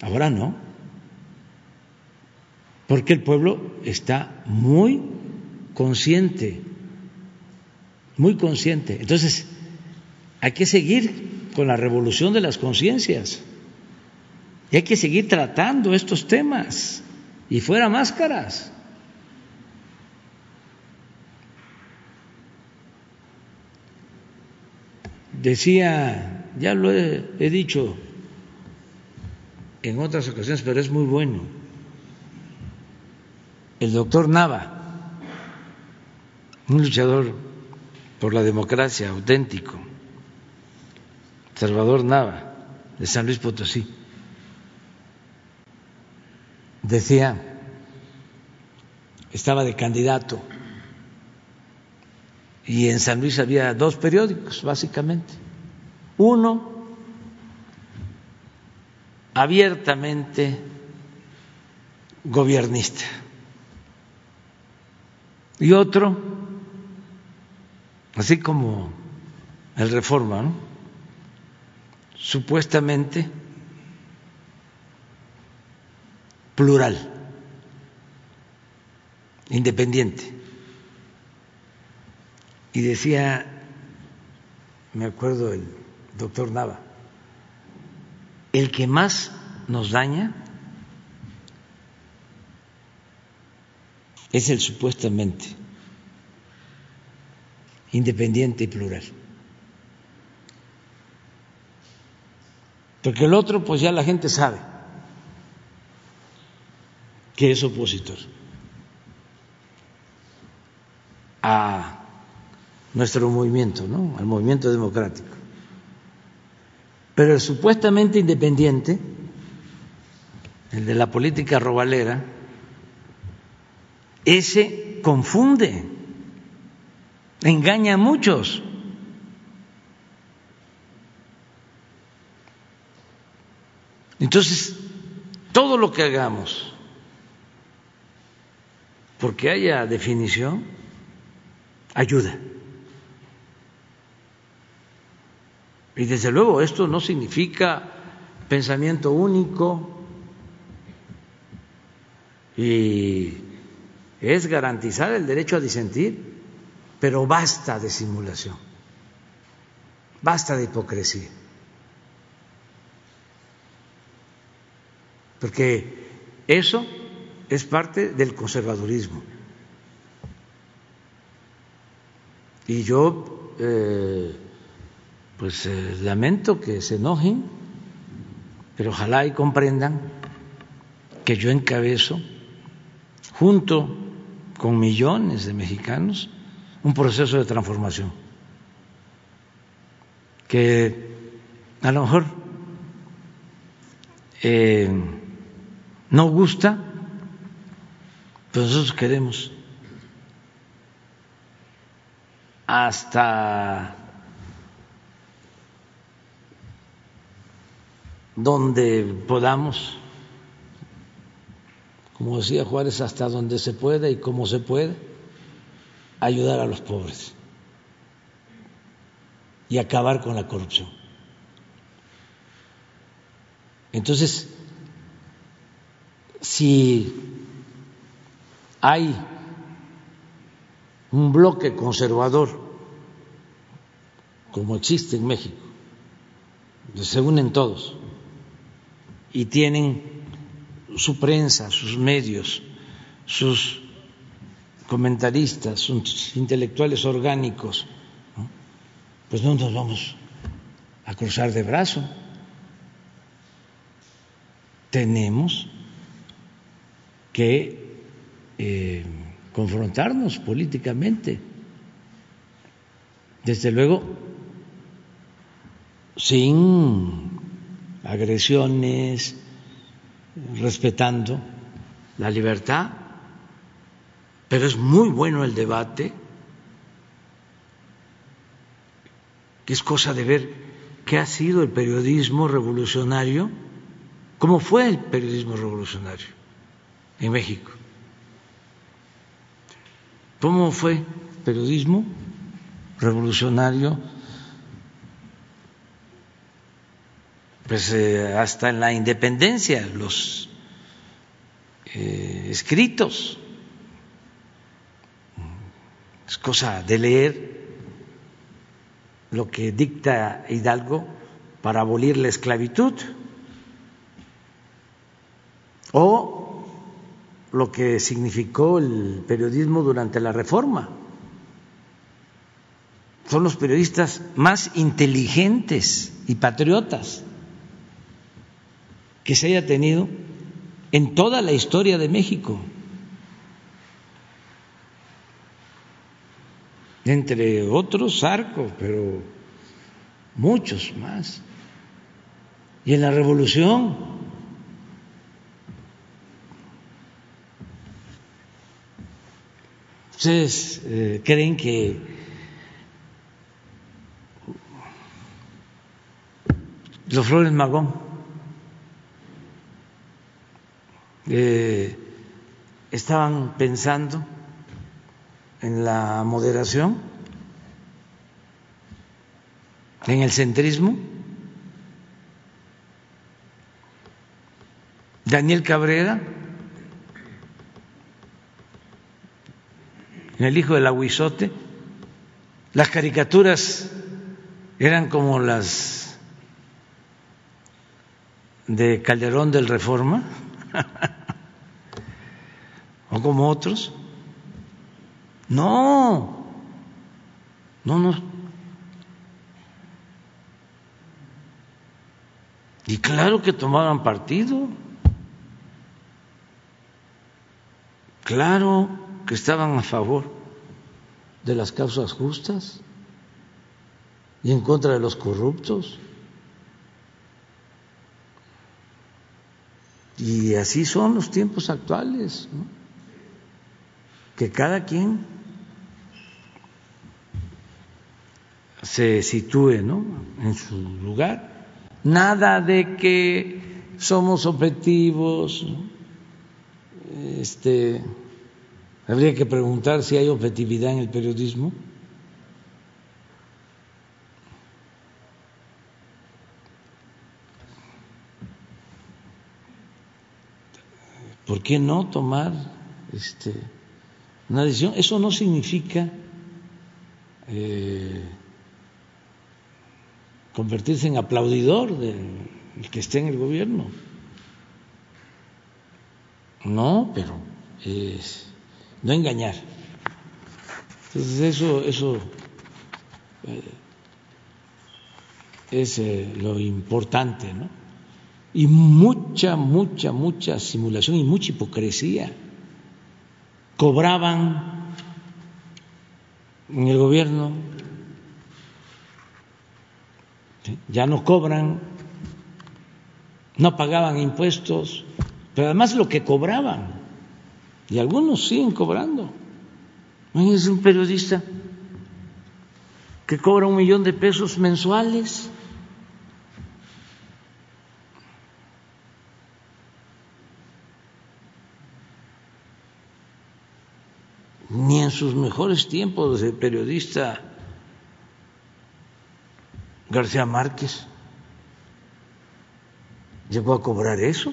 Ahora no, porque el pueblo está muy consciente, muy consciente. Entonces, hay que seguir con la revolución de las conciencias y hay que seguir tratando estos temas y fuera máscaras. Decía, ya lo he, dicho en otras ocasiones, pero es muy bueno, el doctor Nava, un luchador por la democracia auténtico, Salvador Nava, de San Luis Potosí, decía, estaba de candidato. Y en San Luis había dos periódicos, básicamente. Uno abiertamente gobernista y otro, así como el Reforma, supuestamente plural, independiente. Y decía, me acuerdo el doctor Nava, el que más nos daña es el supuestamente independiente y plural. Porque el otro, pues ya la gente sabe que es opositor a nuestro movimiento, ¿no? al movimiento democrático. Pero el supuestamente independiente, el de la política robalera, ese confunde, engaña a muchos. Entonces, todo lo que hagamos, porque haya definición, ayuda. Y desde luego esto no significa pensamiento único y es garantizar el derecho a disentir, pero basta de simulación, basta de hipocresía. Porque eso es parte del conservadurismo. Y yo eh, pues eh, lamento que se enojen, pero ojalá y comprendan que yo encabezo, junto con millones de mexicanos, un proceso de transformación. Que a lo mejor eh, no gusta, pero nosotros queremos. Hasta donde podamos, como decía Juárez, hasta donde se pueda y como se puede, ayudar a los pobres y acabar con la corrupción. Entonces, si hay un bloque conservador como existe en México, se unen todos y tienen su prensa, sus medios, sus comentaristas, sus intelectuales orgánicos, pues no nos vamos a cruzar de brazo. Tenemos que eh, confrontarnos políticamente. Desde luego, sin agresiones, respetando la libertad, pero es muy bueno el debate, que es cosa de ver qué ha sido el periodismo revolucionario, cómo fue el periodismo revolucionario en México, cómo fue el periodismo revolucionario pues eh, hasta en la independencia, los eh, escritos. Es cosa de leer lo que dicta Hidalgo para abolir la esclavitud o lo que significó el periodismo durante la Reforma. Son los periodistas más inteligentes y patriotas que se haya tenido en toda la historia de México. Entre otros, Arco, pero muchos más. Y en la revolución, ustedes eh, creen que los Flores Magón Eh, estaban pensando en la moderación, en el centrismo. Daniel Cabrera, el hijo del aguizote, Las caricaturas eran como las de Calderón del Reforma o como otros. No, no, no. Y claro que tomaban partido. Claro que estaban a favor de las causas justas y en contra de los corruptos. Y así son los tiempos actuales, que cada quien se sitúe ¿no? en su lugar. Nada de que somos objetivos. Este, habría que preguntar si hay objetividad en el periodismo. ¿Por qué no tomar este, una decisión? Eso no significa eh, convertirse en aplaudidor del que esté en el gobierno. No, pero no engañar. Entonces eso, eso eh, es eh, lo importante, ¿no? Y mucha, mucha, mucha simulación y mucha hipocresía. Cobraban en el gobierno ya no cobran, no pagaban impuestos, pero además lo que cobraban, y algunos siguen cobrando. Es un periodista que cobra un millón de pesos mensuales. Ni en sus mejores tiempos de periodista García Márquez llegó a cobrar eso.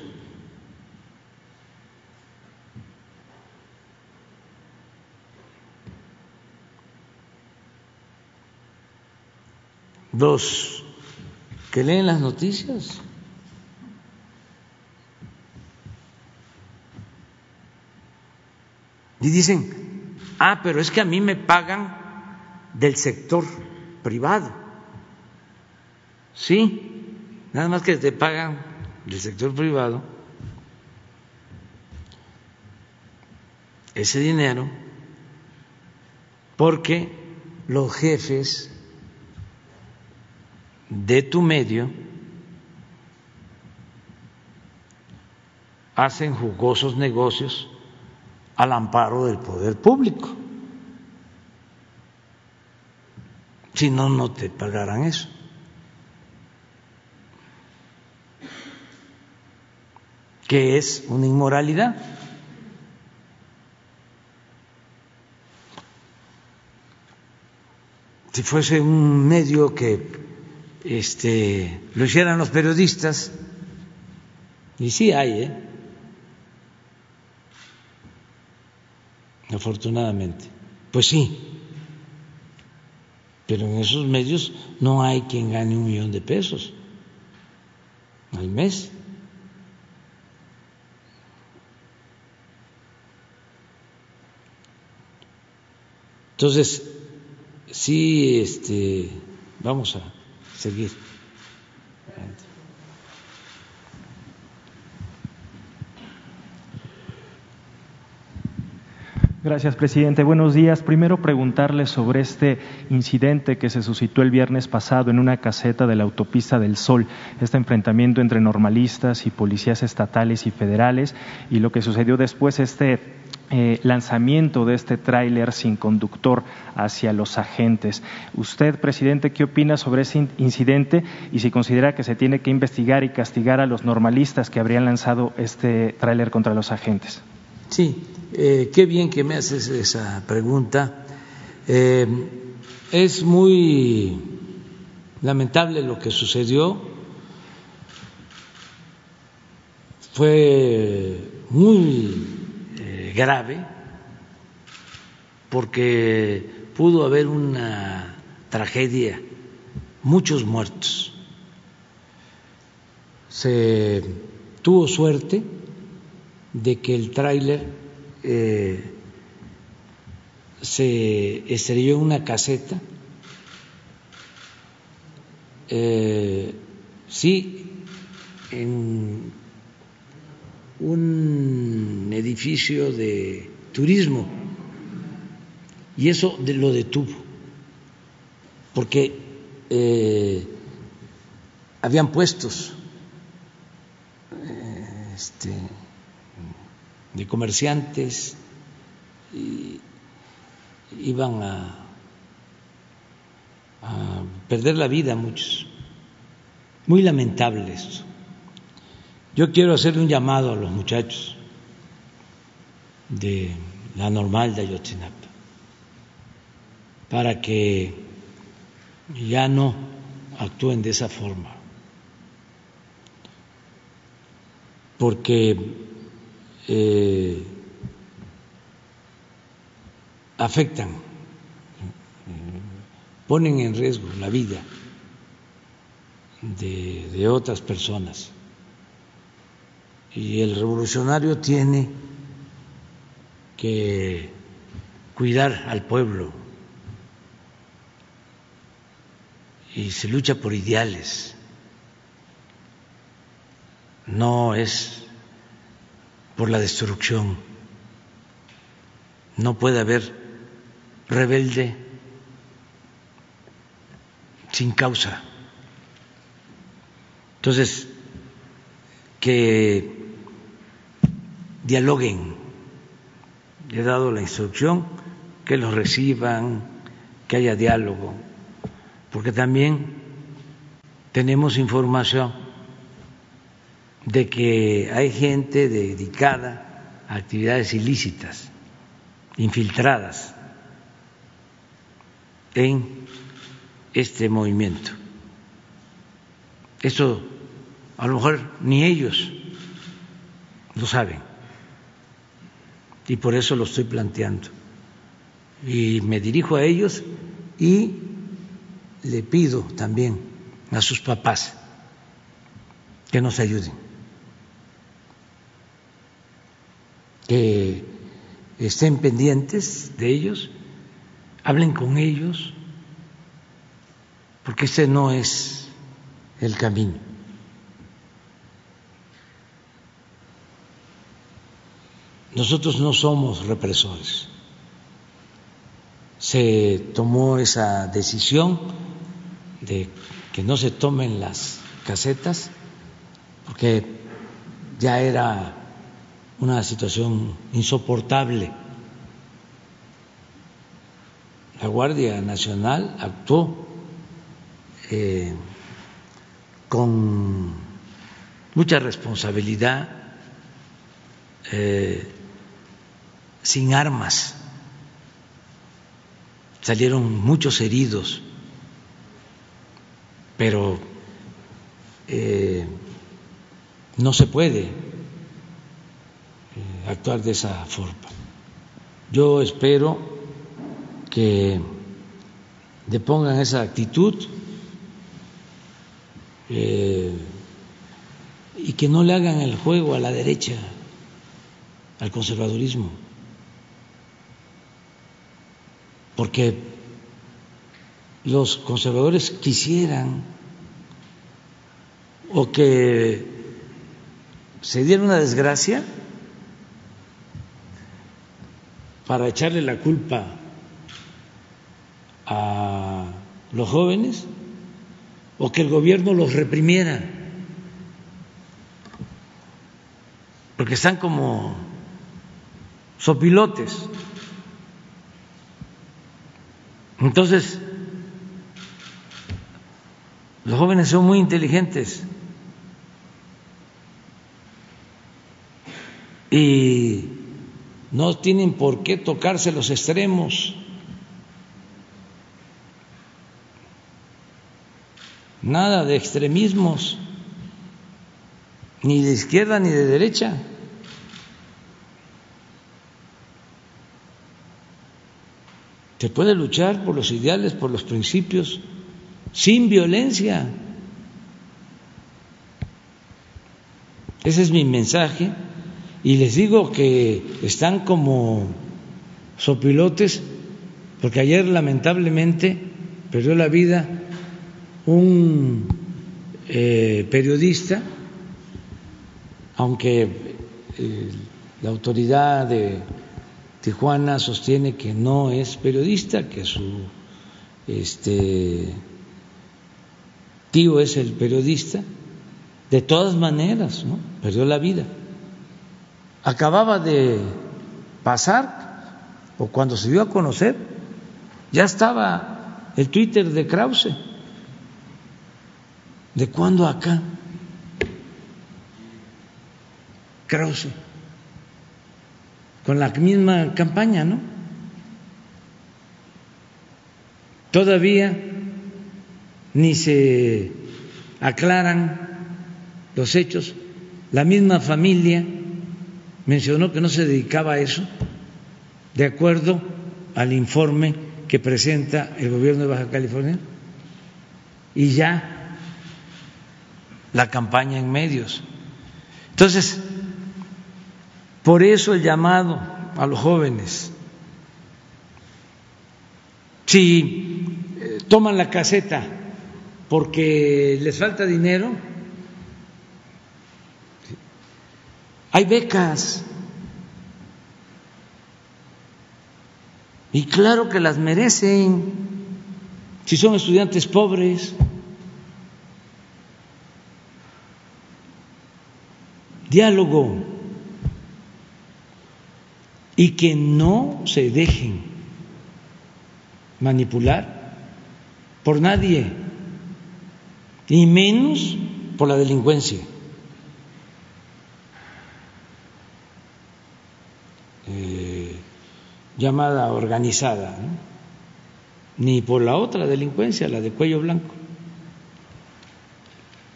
Los que leen las noticias y dicen, ah, pero es que a mí me pagan del sector privado. Sí, nada más que te pagan del sector privado ese dinero porque los jefes de tu medio hacen jugosos negocios al amparo del poder público. Si no, no te pagarán eso. que es una inmoralidad. Si fuese un medio que este, lo hicieran los periodistas, y sí hay, ¿eh? Afortunadamente, pues sí, pero en esos medios no hay quien gane un millón de pesos al mes. Entonces, sí, este, vamos a seguir. Gracias, presidente. Buenos días. Primero preguntarle sobre este incidente que se suscitó el viernes pasado en una caseta de la autopista del Sol, este enfrentamiento entre normalistas y policías estatales y federales, y lo que sucedió después, este eh, lanzamiento de este tráiler sin conductor hacia los agentes. Usted, presidente, ¿qué opina sobre ese incidente y si considera que se tiene que investigar y castigar a los normalistas que habrían lanzado este tráiler contra los agentes? Sí, eh, qué bien que me haces esa pregunta. Eh, es muy lamentable lo que sucedió. Fue muy grave porque pudo haber una tragedia, muchos muertos. Se tuvo suerte de que el tráiler eh, se estrelló en una caseta. Eh, sí, en un edificio de turismo y eso lo detuvo porque eh, habían puestos eh, este, de comerciantes y iban a, perder la vida muchos. Muy lamentable esto. Yo quiero hacerle un llamado a los muchachos de la normal de Ayotzinapa para que ya no actúen de esa forma, porque eh, afectan, ponen en riesgo la vida de, de otras personas. Y el revolucionario tiene que cuidar al pueblo. Y se lucha por ideales, no es por la destrucción, no puede haber rebelde sin causa. Entonces, que dialoguen. He dado la instrucción que los reciban, que haya diálogo, porque también tenemos información de que hay gente dedicada a actividades ilícitas, infiltradas en este movimiento. Eso a lo mejor ni ellos lo saben y por eso lo estoy planteando. Y me dirijo a ellos y le pido también a sus papás que nos ayuden, que estén pendientes de ellos, hablen con ellos, porque ese no es el camino. Nosotros no somos represores. Se tomó esa decisión de que no se tomen las casetas porque ya era una situación insoportable. La Guardia Nacional actuó eh, con mucha responsabilidad. Eh, sin armas. Salieron muchos heridos, pero eh, no se puede actuar de esa forma. Yo espero que depongan esa actitud eh, y que no le hagan el juego a la derecha, al conservadurismo. porque los conservadores quisieran o que se diera una desgracia para echarle la culpa a los jóvenes o que el gobierno los reprimiera, porque están como sopilotes. Entonces, los jóvenes son muy inteligentes y no tienen por qué tocarse los extremos. Nada de extremismos, ni de izquierda ni de derecha. Se puede luchar por los ideales, por los principios, sin violencia. Ese es mi mensaje. Y les digo que están como sopilotes, porque ayer lamentablemente perdió la vida un eh, periodista, aunque eh, la autoridad de Tijuana sostiene que no es periodista, que su este, tío es el periodista, de todas maneras, ¿no? Perdió la vida. Acababa de pasar, o cuando se dio a conocer, ya estaba el Twitter de Krause. ¿De cuándo acá? Krause. Con la misma campaña, ¿no? Todavía ni se aclaran los hechos. La misma familia mencionó que no se dedicaba a eso, de acuerdo al informe que presenta el gobierno de Baja California, y ya la campaña en medios. Entonces, por eso el llamado a los jóvenes, si eh, toman la caseta porque les falta dinero, hay becas. Y claro que las merecen si son estudiantes pobres. Diálogo. Y que no se dejen manipular por nadie, y menos por la delincuencia. Llamada organizada, ni por la otra delincuencia, la de cuello blanco.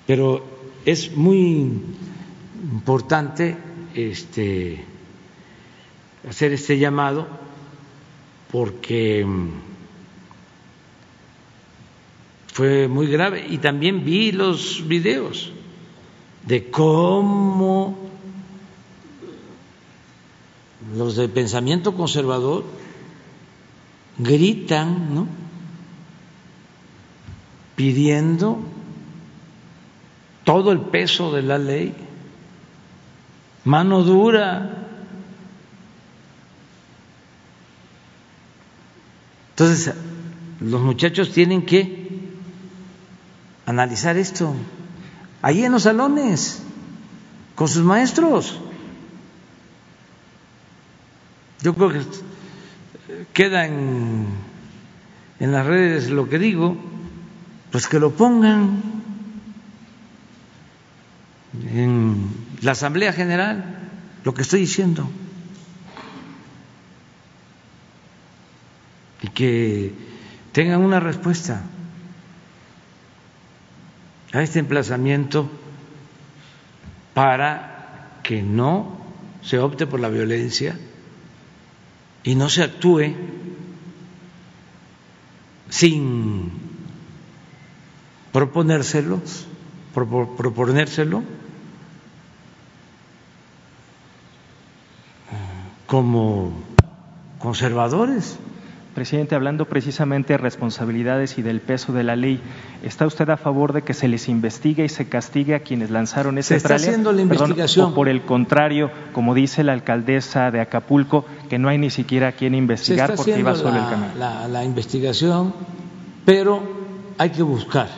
Pero es muy importante este, hacer este llamado porque fue muy grave y también vi los videos de cómo los de pensamiento conservador gritan, ¿no? pidiendo todo el peso de la ley, mano dura. Entonces, los muchachos tienen que analizar esto, ahí en los salones, con sus maestros. Yo creo que queda en, en las redes lo que digo, pues que lo pongan en la Asamblea General, lo que estoy diciendo. Y que tengan una respuesta a este emplazamiento para que no se opte por la violencia y no se actúe sin proponérselo, proponérselo como conservadores. Presidente, hablando precisamente de responsabilidades y del peso de la ley, ¿está usted a favor de que se les investigue y se castigue a quienes lanzaron ese Se está haciendo la investigación. o por el contrario, como dice la alcaldesa de Acapulco, que no hay ni siquiera quien investigar se está porque iba solo la, el camión. La, la investigación, pero hay que buscar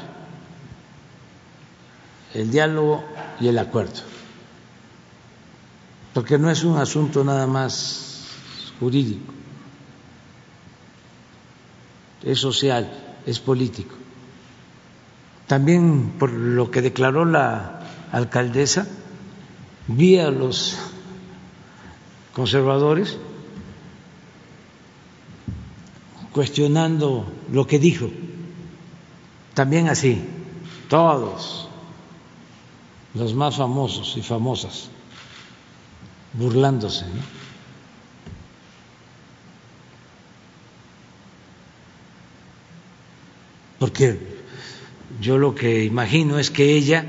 el diálogo y el acuerdo, porque no es un asunto nada más jurídico es social, es político. También por lo que declaró la alcaldesa, vi a los conservadores cuestionando lo que dijo. También así, todos los más famosos y famosas, burlándose. ¿no? Porque yo lo que imagino es que ella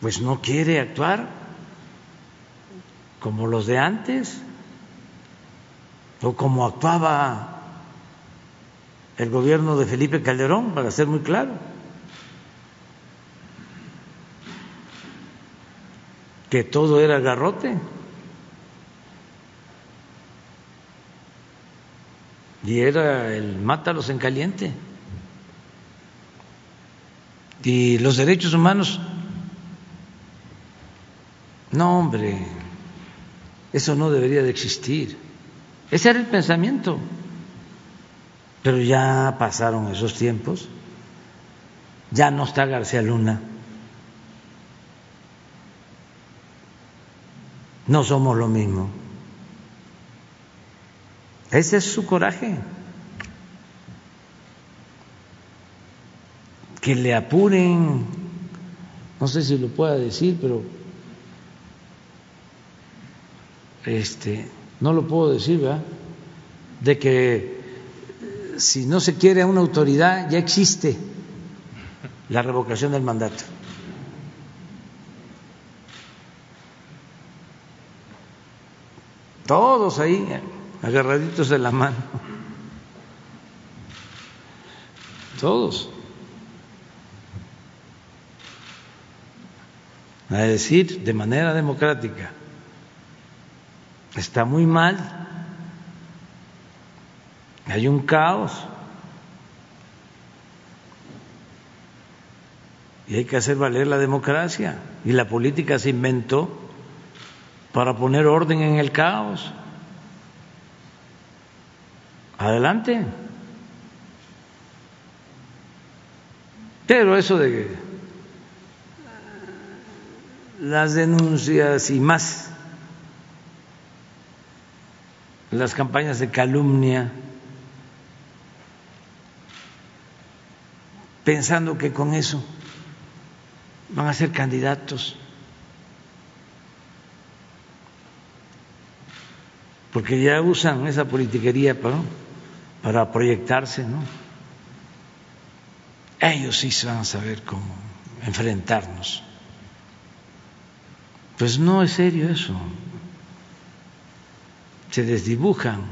pues no quiere actuar como los de antes o como actuaba el gobierno de Felipe Calderón, para ser muy claro. que todo era garrote. Y era el mátalos en caliente. Y los derechos humanos, no hombre, eso no debería de existir. Ese era el pensamiento. Pero ya pasaron esos tiempos. Ya no está García Luna. No somos lo mismo. Ese es su coraje. Que le apuren, no sé si lo pueda decir, pero este, no lo puedo decir, ¿verdad? De que si no se quiere a una autoridad, ya existe la revocación del mandato. Todos ahí agarraditos de la mano. Todos. A decir de manera democrática, está muy mal, hay un caos y hay que hacer valer la democracia y la política se inventó para poner orden en el caos. Adelante. Pero eso de las denuncias y más, las campañas de calumnia, pensando que con eso van a ser candidatos. porque ya usan esa politiquería para, para proyectarse, ¿no? Ellos sí van a saber cómo enfrentarnos. Pues no es serio eso. Se desdibujan,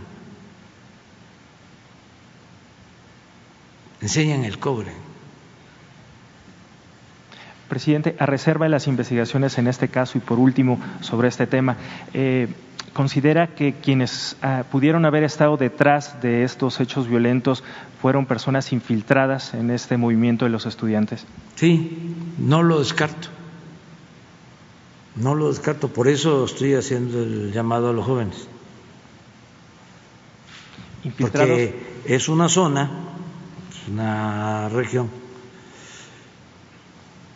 enseñan el cobre. Presidente, a reserva de las investigaciones en este caso y por último sobre este tema, eh, considera que quienes ah, pudieron haber estado detrás de estos hechos violentos fueron personas infiltradas en este movimiento de los estudiantes? Sí, no lo descarto. No lo descarto, por eso estoy haciendo el llamado a los jóvenes. Porque es una zona, es una región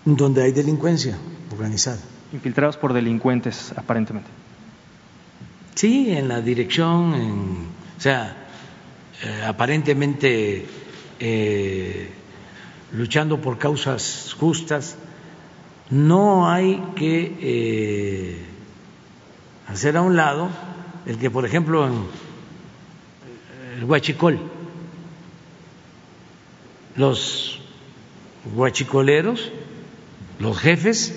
donde hay delincuencia organizada. Infiltrados por delincuentes, aparentemente. Sí, en la dirección, o sea, eh, aparentemente eh, luchando por causas justas. No hay que eh, hacer a un lado el que, por ejemplo, en el Huachicol, los huachicoleros, los jefes,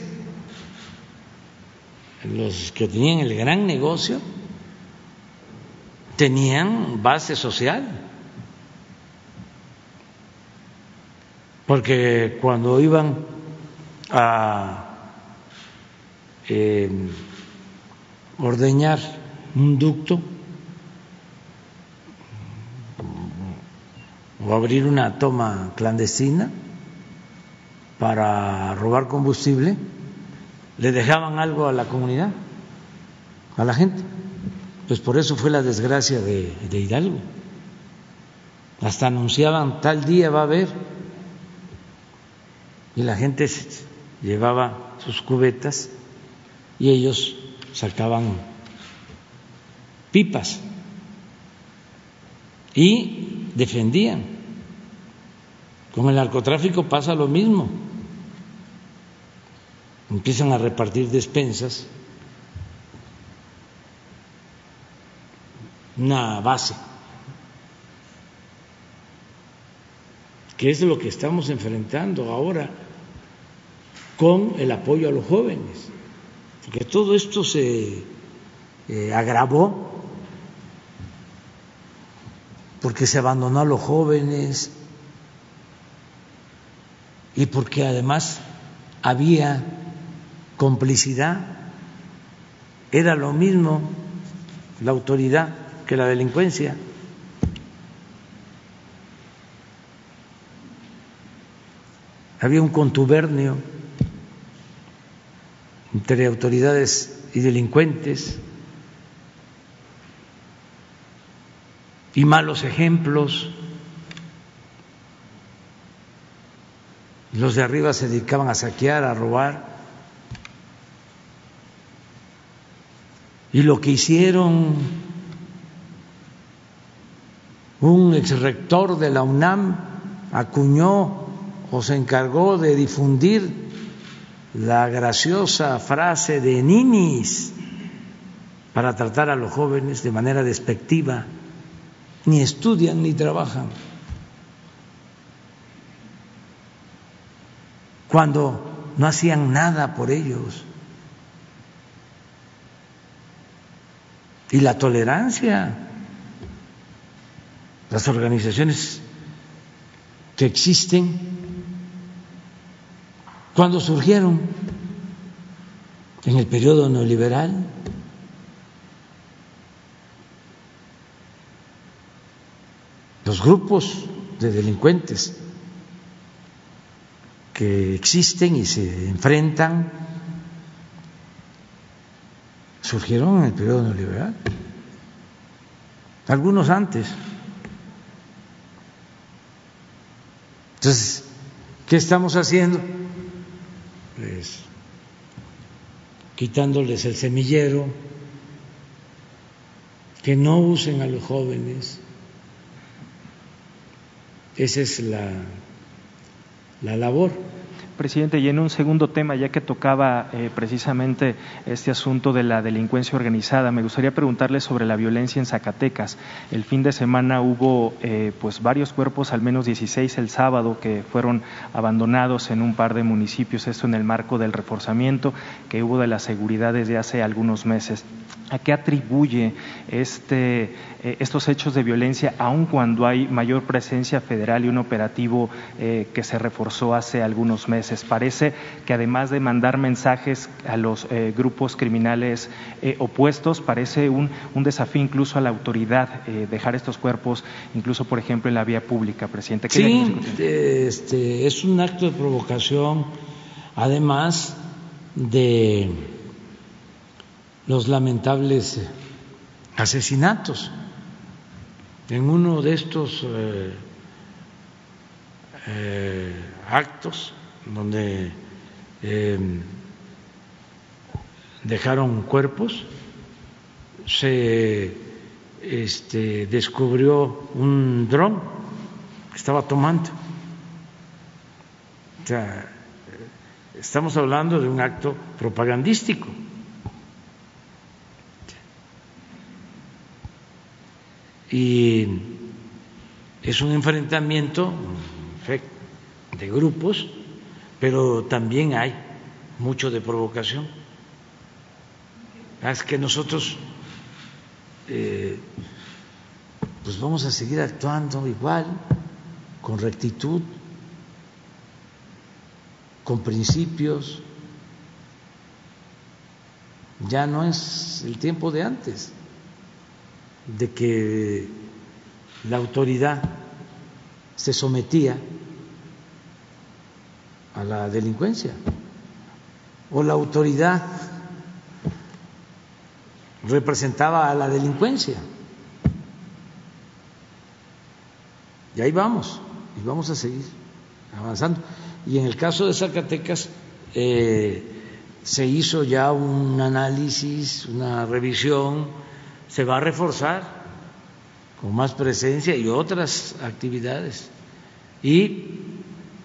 los que tenían el gran negocio, tenían base social. Porque cuando iban a eh, ordeñar un ducto o abrir una toma clandestina para robar combustible, le dejaban algo a la comunidad, a la gente. Pues por eso fue la desgracia de, Hidalgo. Hasta anunciaban tal día va a haber y la gente llevaba sus cubetas y ellos sacaban pipas y defendían. Con el narcotráfico pasa lo mismo. Empiezan a repartir despensas una base que es lo que estamos enfrentando ahora con el apoyo a los jóvenes, porque todo esto se eh, agravó porque se abandonó a los jóvenes y porque además había complicidad, era lo mismo la autoridad que la delincuencia. Había un contubernio entre autoridades y delincuentes y malos ejemplos. Los de arriba se dedicaban a saquear, a robar. Y lo que hicieron un exrector de la UNAM acuñó o se encargó de difundir la graciosa frase de ninis para tratar a los jóvenes de manera despectiva ni estudian ni trabajan. Cuando no hacían nada por ellos. Y la tolerancia, las organizaciones que existen, cuando surgieron en el periodo neoliberal, los grupos de delincuentes que existen y se enfrentan surgieron en el periodo neoliberal, algunos antes. Entonces, ¿qué estamos haciendo? Pues quitándoles el semillero, que no usen a los jóvenes, esa es la, la labor. Presidente, y en un segundo tema, ya que tocaba eh, precisamente este asunto de la delincuencia organizada, me gustaría preguntarle sobre la violencia en Zacatecas. El fin de semana hubo eh, pues varios cuerpos, al menos 16 el sábado, que fueron abandonados en un par de municipios, esto en el marco del reforzamiento que hubo de la seguridad desde hace algunos meses. ¿A qué atribuye este, eh, estos hechos de violencia, aun cuando hay mayor presencia federal y un operativo eh, que se reforzó hace algunos meses? Parece que además de mandar mensajes a los eh, grupos criminales opuestos, parece un, un, desafío incluso a la autoridad dejar estos cuerpos, incluso por ejemplo en la vía pública, presidente. Sí, este, es un acto de provocación, además de los lamentables asesinatos. En uno de estos eh, eh, actos donde eh, dejaron cuerpos, se este, descubrió un dron que estaba tomando. Sea, estamos hablando de un acto propagandístico. Y es un enfrentamiento de grupos, pero también hay mucho de provocación. Es que nosotros eh, pues vamos a seguir actuando igual, con rectitud, con principios. Ya no es el tiempo de antes de que la autoridad se sometía a la delincuencia o la autoridad representaba a la delincuencia. Y ahí vamos, y vamos a seguir avanzando. Y en el caso de Zacatecas eh, se hizo ya un análisis, una revisión se va a reforzar con más presencia y otras actividades y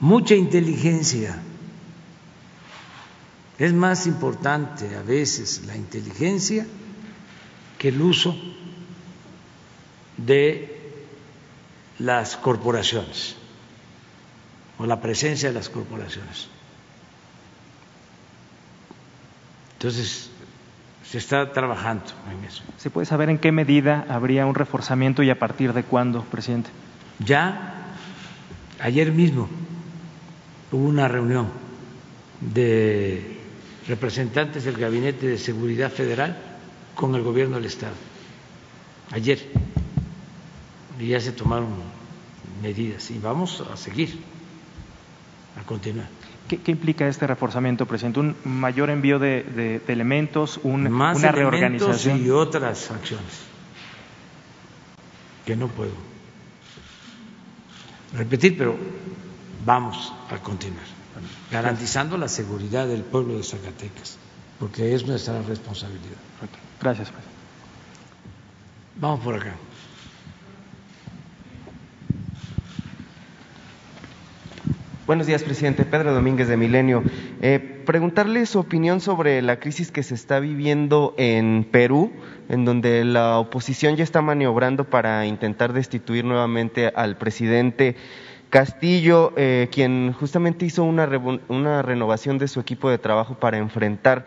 mucha inteligencia. Es más importante a veces la inteligencia que el uso de las corporaciones. o la presencia de las corporaciones. Entonces, se está trabajando en eso. ¿Se puede saber en qué medida habría un reforzamiento y a partir de cuándo, presidente? Ya ayer mismo hubo una reunión de representantes del Gabinete de Seguridad Federal con el gobierno del Estado. Ayer. Y ya se tomaron medidas y vamos a seguir, a continuar. ¿Qué, implica este reforzamiento, presidente? ¿Un mayor envío de, elementos, un, Más una reorganización? Y otras acciones que no puedo repetir, pero vamos a continuar, garantizando la seguridad del pueblo de Zacatecas, porque es nuestra responsabilidad. Gracias, presidente. Vamos por acá. Buenos días, presidente. Pedro Domínguez de Milenio. Eh, preguntarle su opinión sobre la crisis que se está viviendo en Perú, en donde la oposición ya está maniobrando para intentar destituir nuevamente al presidente Castillo, eh, quien justamente hizo una, una renovación de su equipo de trabajo para enfrentar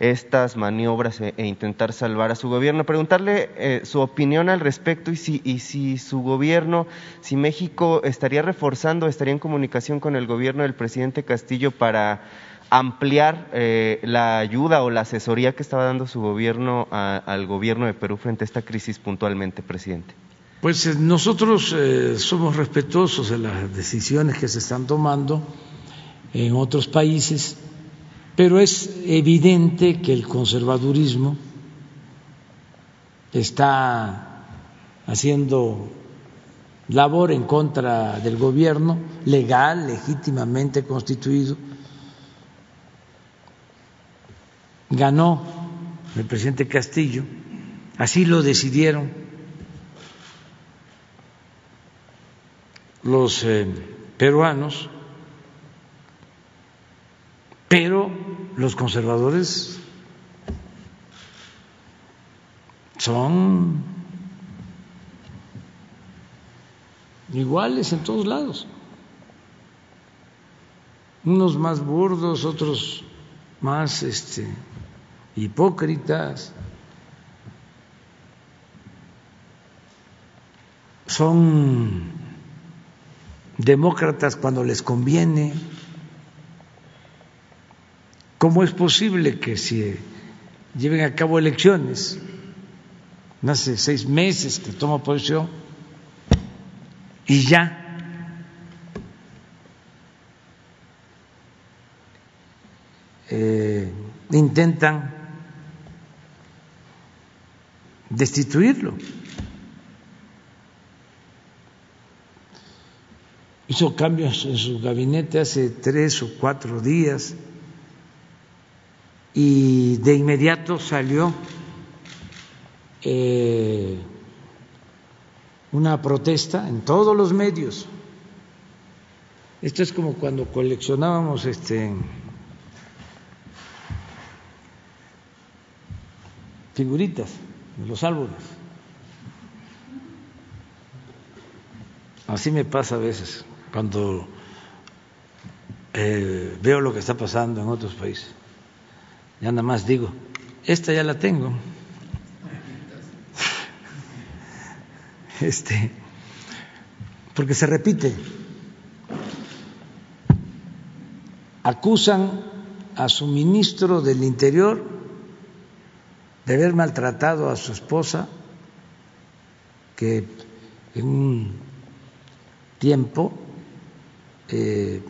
estas maniobras e, e, intentar salvar a su gobierno. Preguntarle eh, su opinión al respecto y si, y si su gobierno, si México estaría reforzando, estaría en comunicación con el gobierno del presidente Castillo para ampliar eh, la ayuda o la asesoría que estaba dando su gobierno al gobierno de Perú frente a esta crisis puntualmente, presidente. Pues eh, nosotros somos respetuosos de las decisiones que se están tomando en otros países pero es evidente que el conservadurismo está haciendo labor en contra del gobierno, legal, legítimamente constituido. Ganó el presidente Castillo, así lo decidieron los eh, peruanos pero los conservadores son iguales en todos lados. Unos más burdos, otros más este, hipócritas. Son demócratas cuando les conviene ¿Cómo es posible que se lleven a cabo elecciones? Hace seis meses que toma posición y ya eh, intentan destituirlo. Hizo cambios en su gabinete hace tres o cuatro días y de inmediato salió eh, una protesta en todos los medios. Esto es como cuando coleccionábamos este figuritas de los árboles. Así me pasa a veces cuando eh, veo lo que está pasando en otros países ya nada más digo, esta ya la tengo. Este, porque se repite. Acusan a su ministro del Interior de haber maltratado a su esposa, que en un tiempo eh,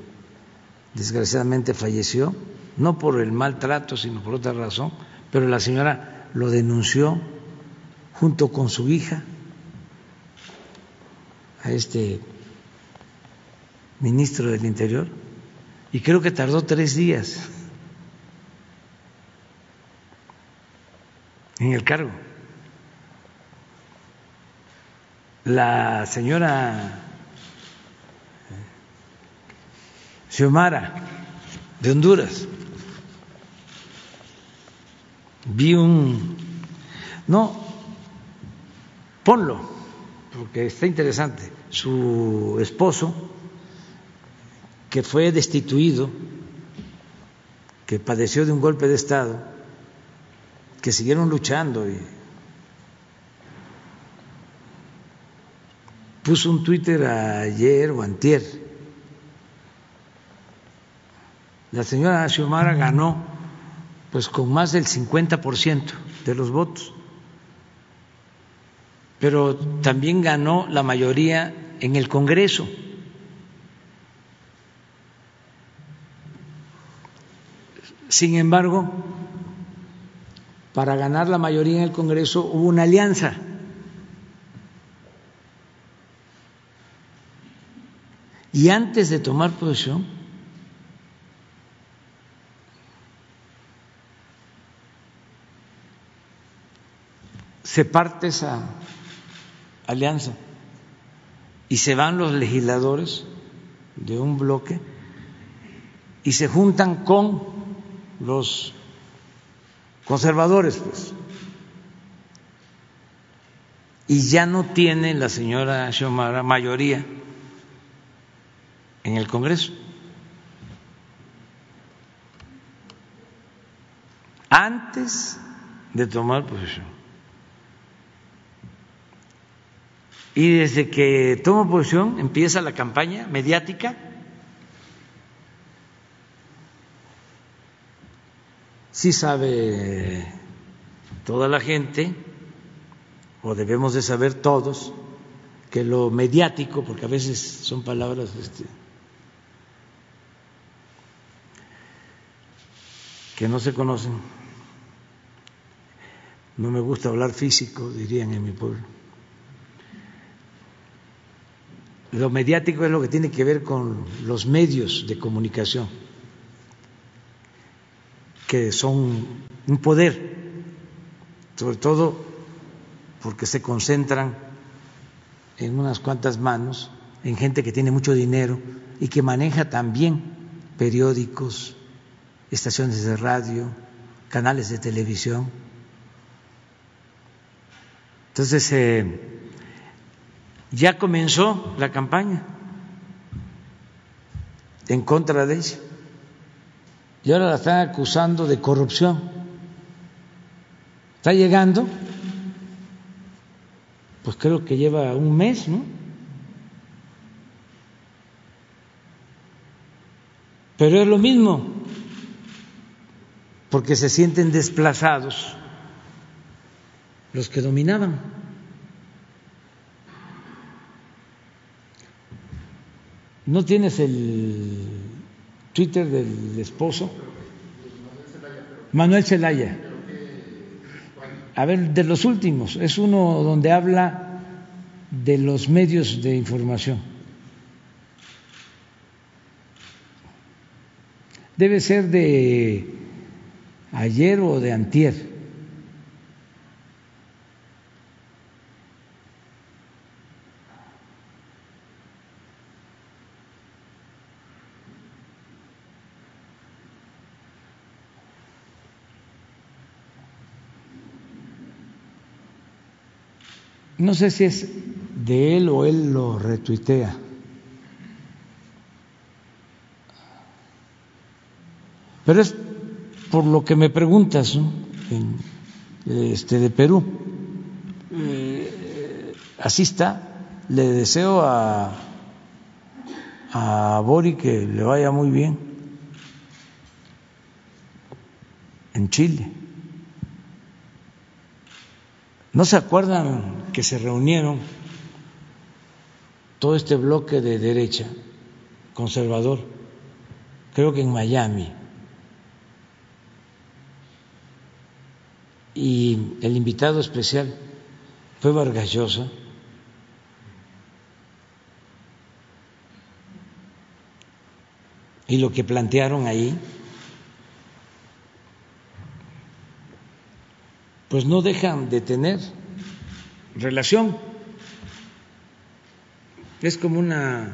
desgraciadamente falleció no por el maltrato, sino por otra razón, pero la señora lo denunció junto con su hija a este ministro del Interior y creo que tardó tres días en el cargo. La señora Xiomara de Honduras vi un... No, ponlo, porque está interesante. Su esposo que fue destituido, que padeció de un golpe de Estado, que siguieron luchando y puso un Twitter ayer o antier. La señora Xiomara ganó pues con más del 50% de los votos, pero también ganó la mayoría en el Congreso. Sin embargo, para ganar la mayoría en el Congreso hubo una alianza. Y antes de tomar posesión, se parte esa alianza y se van los legisladores de un bloque y se juntan con los conservadores, pues. Y ya no tiene la señora Xiomara mayoría en el Congreso. Antes de tomar posesión. Y desde que toma posesión empieza la campaña mediática. Sí sabe toda la gente, o debemos de saber todos, que lo mediático, porque a veces son palabras este, que no se conocen. No me gusta hablar físico, dirían en mi pueblo. Lo mediático es lo que tiene que ver con los medios de comunicación, que son un poder, sobre todo porque se concentran en unas cuantas manos, en gente que tiene mucho dinero y que maneja también periódicos, estaciones de radio, canales de televisión. Entonces, eh, ya comenzó la campaña en contra de ella y ahora la están acusando de corrupción. Está llegando, pues creo que lleva un mes, ¿no? Pero es lo mismo, porque se sienten desplazados los que dominaban. ¿No tienes el Twitter del esposo? Manuel Zelaya. A ver, de los últimos, es uno donde habla de los medios de información. Debe ser de ayer o de antier. No sé si es de él o él lo retuitea. Pero es por lo que me preguntas este, de Perú. Eh, así está. Le deseo a, a Bori que le vaya muy bien en Chile. ¿No se acuerdan que se reunieron todo este bloque de derecha conservador, creo que en Miami? y el invitado especial fue Vargas Llosa. Y lo que plantearon ahí, pues no dejan de tener relación. Es como una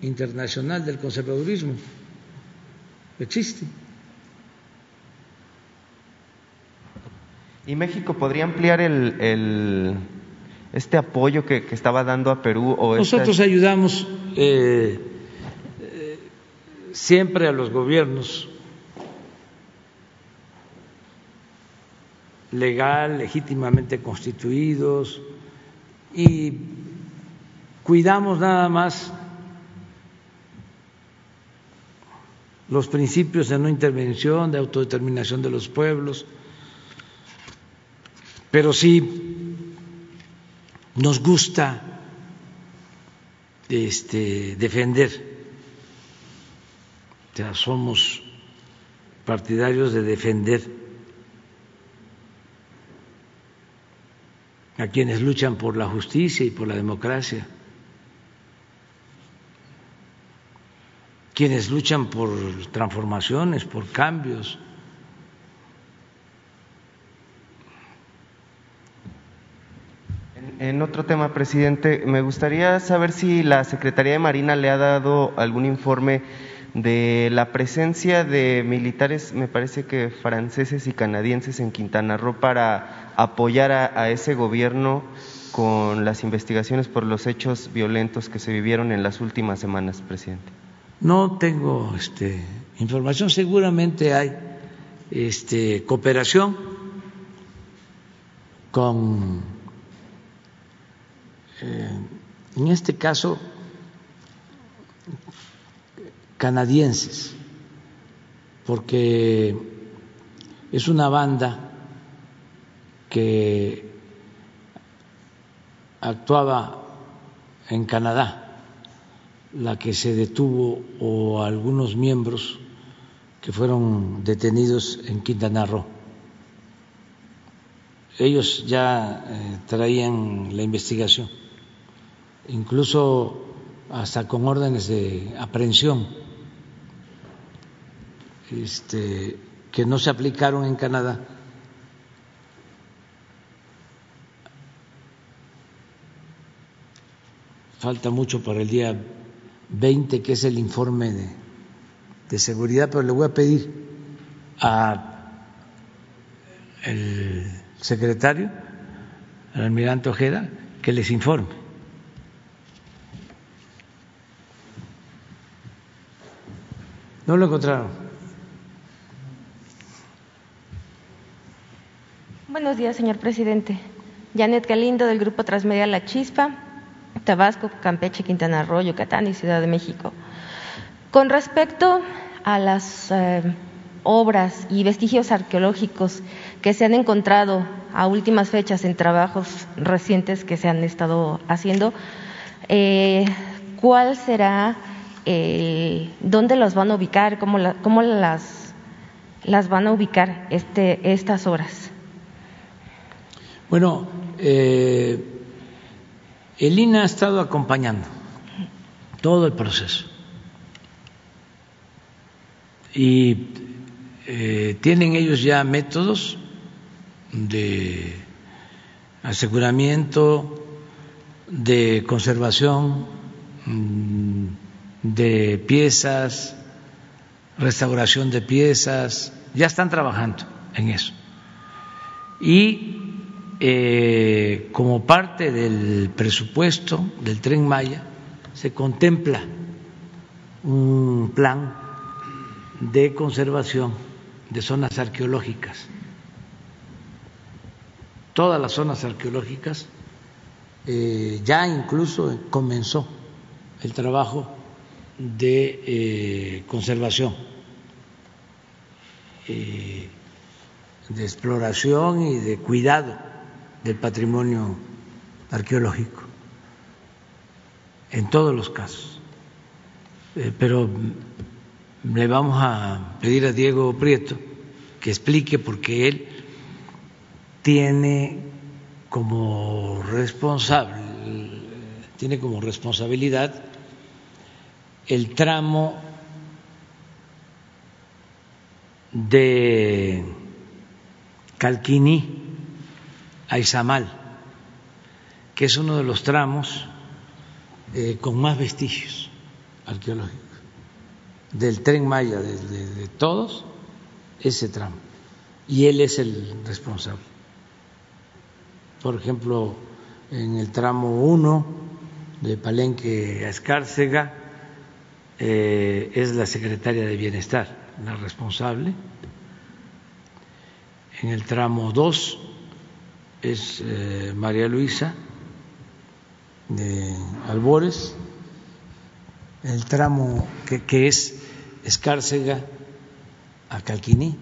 internacional del conservadurismo. Existe. ¿Y México podría ampliar el, este apoyo que, estaba dando a Perú? O Nosotros ayudamos eh, eh, siempre a los gobiernos legal, legítimamente constituidos y cuidamos nada más los principios de no intervención, de autodeterminación de los pueblos, pero sí nos gusta este, defender, o sea, somos partidarios de defender a quienes luchan por la justicia y por la democracia. quienes luchan por transformaciones, por cambios. En otro tema, presidente, me gustaría saber si la Secretaría de Marina le ha dado algún informe de la presencia de militares, me parece que franceses y canadienses en Quintana Roo para apoyar a, ese gobierno con las investigaciones por los hechos violentos que se vivieron en las últimas semanas, presidente. No tengo este, información, seguramente hay este, cooperación con, eh, en este caso, canadienses, porque es una banda que actuaba en Canadá la que se detuvo o algunos miembros que fueron detenidos en Quintana Roo. Ellos ya eh, traían la investigación, incluso hasta con órdenes de aprehensión, este, que no se aplicaron en Canadá. Falta mucho para el día 20, que es el informe de, seguridad, pero le voy a pedir a el secretario, al almirante Ojeda, que les informe. No lo encontraron. Buenos días, señor presidente. Janet Galindo, del Grupo Transmedia La Chispa. Tabasco, Campeche, Quintana Roo, Yucatán y Ciudad de México. Con respecto a las eh, obras y vestigios arqueológicos que se han encontrado a últimas fechas en trabajos recientes que se han estado haciendo, eh, ¿cuál será, eh, dónde los van a ubicar, cómo, las, las van a ubicar este, estas obras? Bueno, eh, el INA ha estado acompañando todo el proceso y eh, tienen ellos ya métodos de aseguramiento, de conservación mm, de piezas, restauración de piezas, ya están trabajando en eso. Y eh, como parte del presupuesto del tren Maya, se contempla un plan de conservación de zonas arqueológicas. Todas las zonas arqueológicas eh, ya incluso comenzó el trabajo de eh, conservación, de exploración y de cuidado del patrimonio arqueológico, en todos los casos. Eh, pero le vamos a pedir a Diego Prieto que explique porque él tiene como responsable, tiene como responsabilidad el tramo de Calquiní a Izamal, que es uno de los tramos eh, con más vestigios arqueológicos del tren Maya, de, todos, ese tramo. Y él es el responsable. Por ejemplo, en el tramo 1 de Palenque a Escárcega eh, es la secretaria de Bienestar la responsable. En el tramo 2 es eh, María Luisa de Albores. El tramo que, que es Escárcega a Calquiní.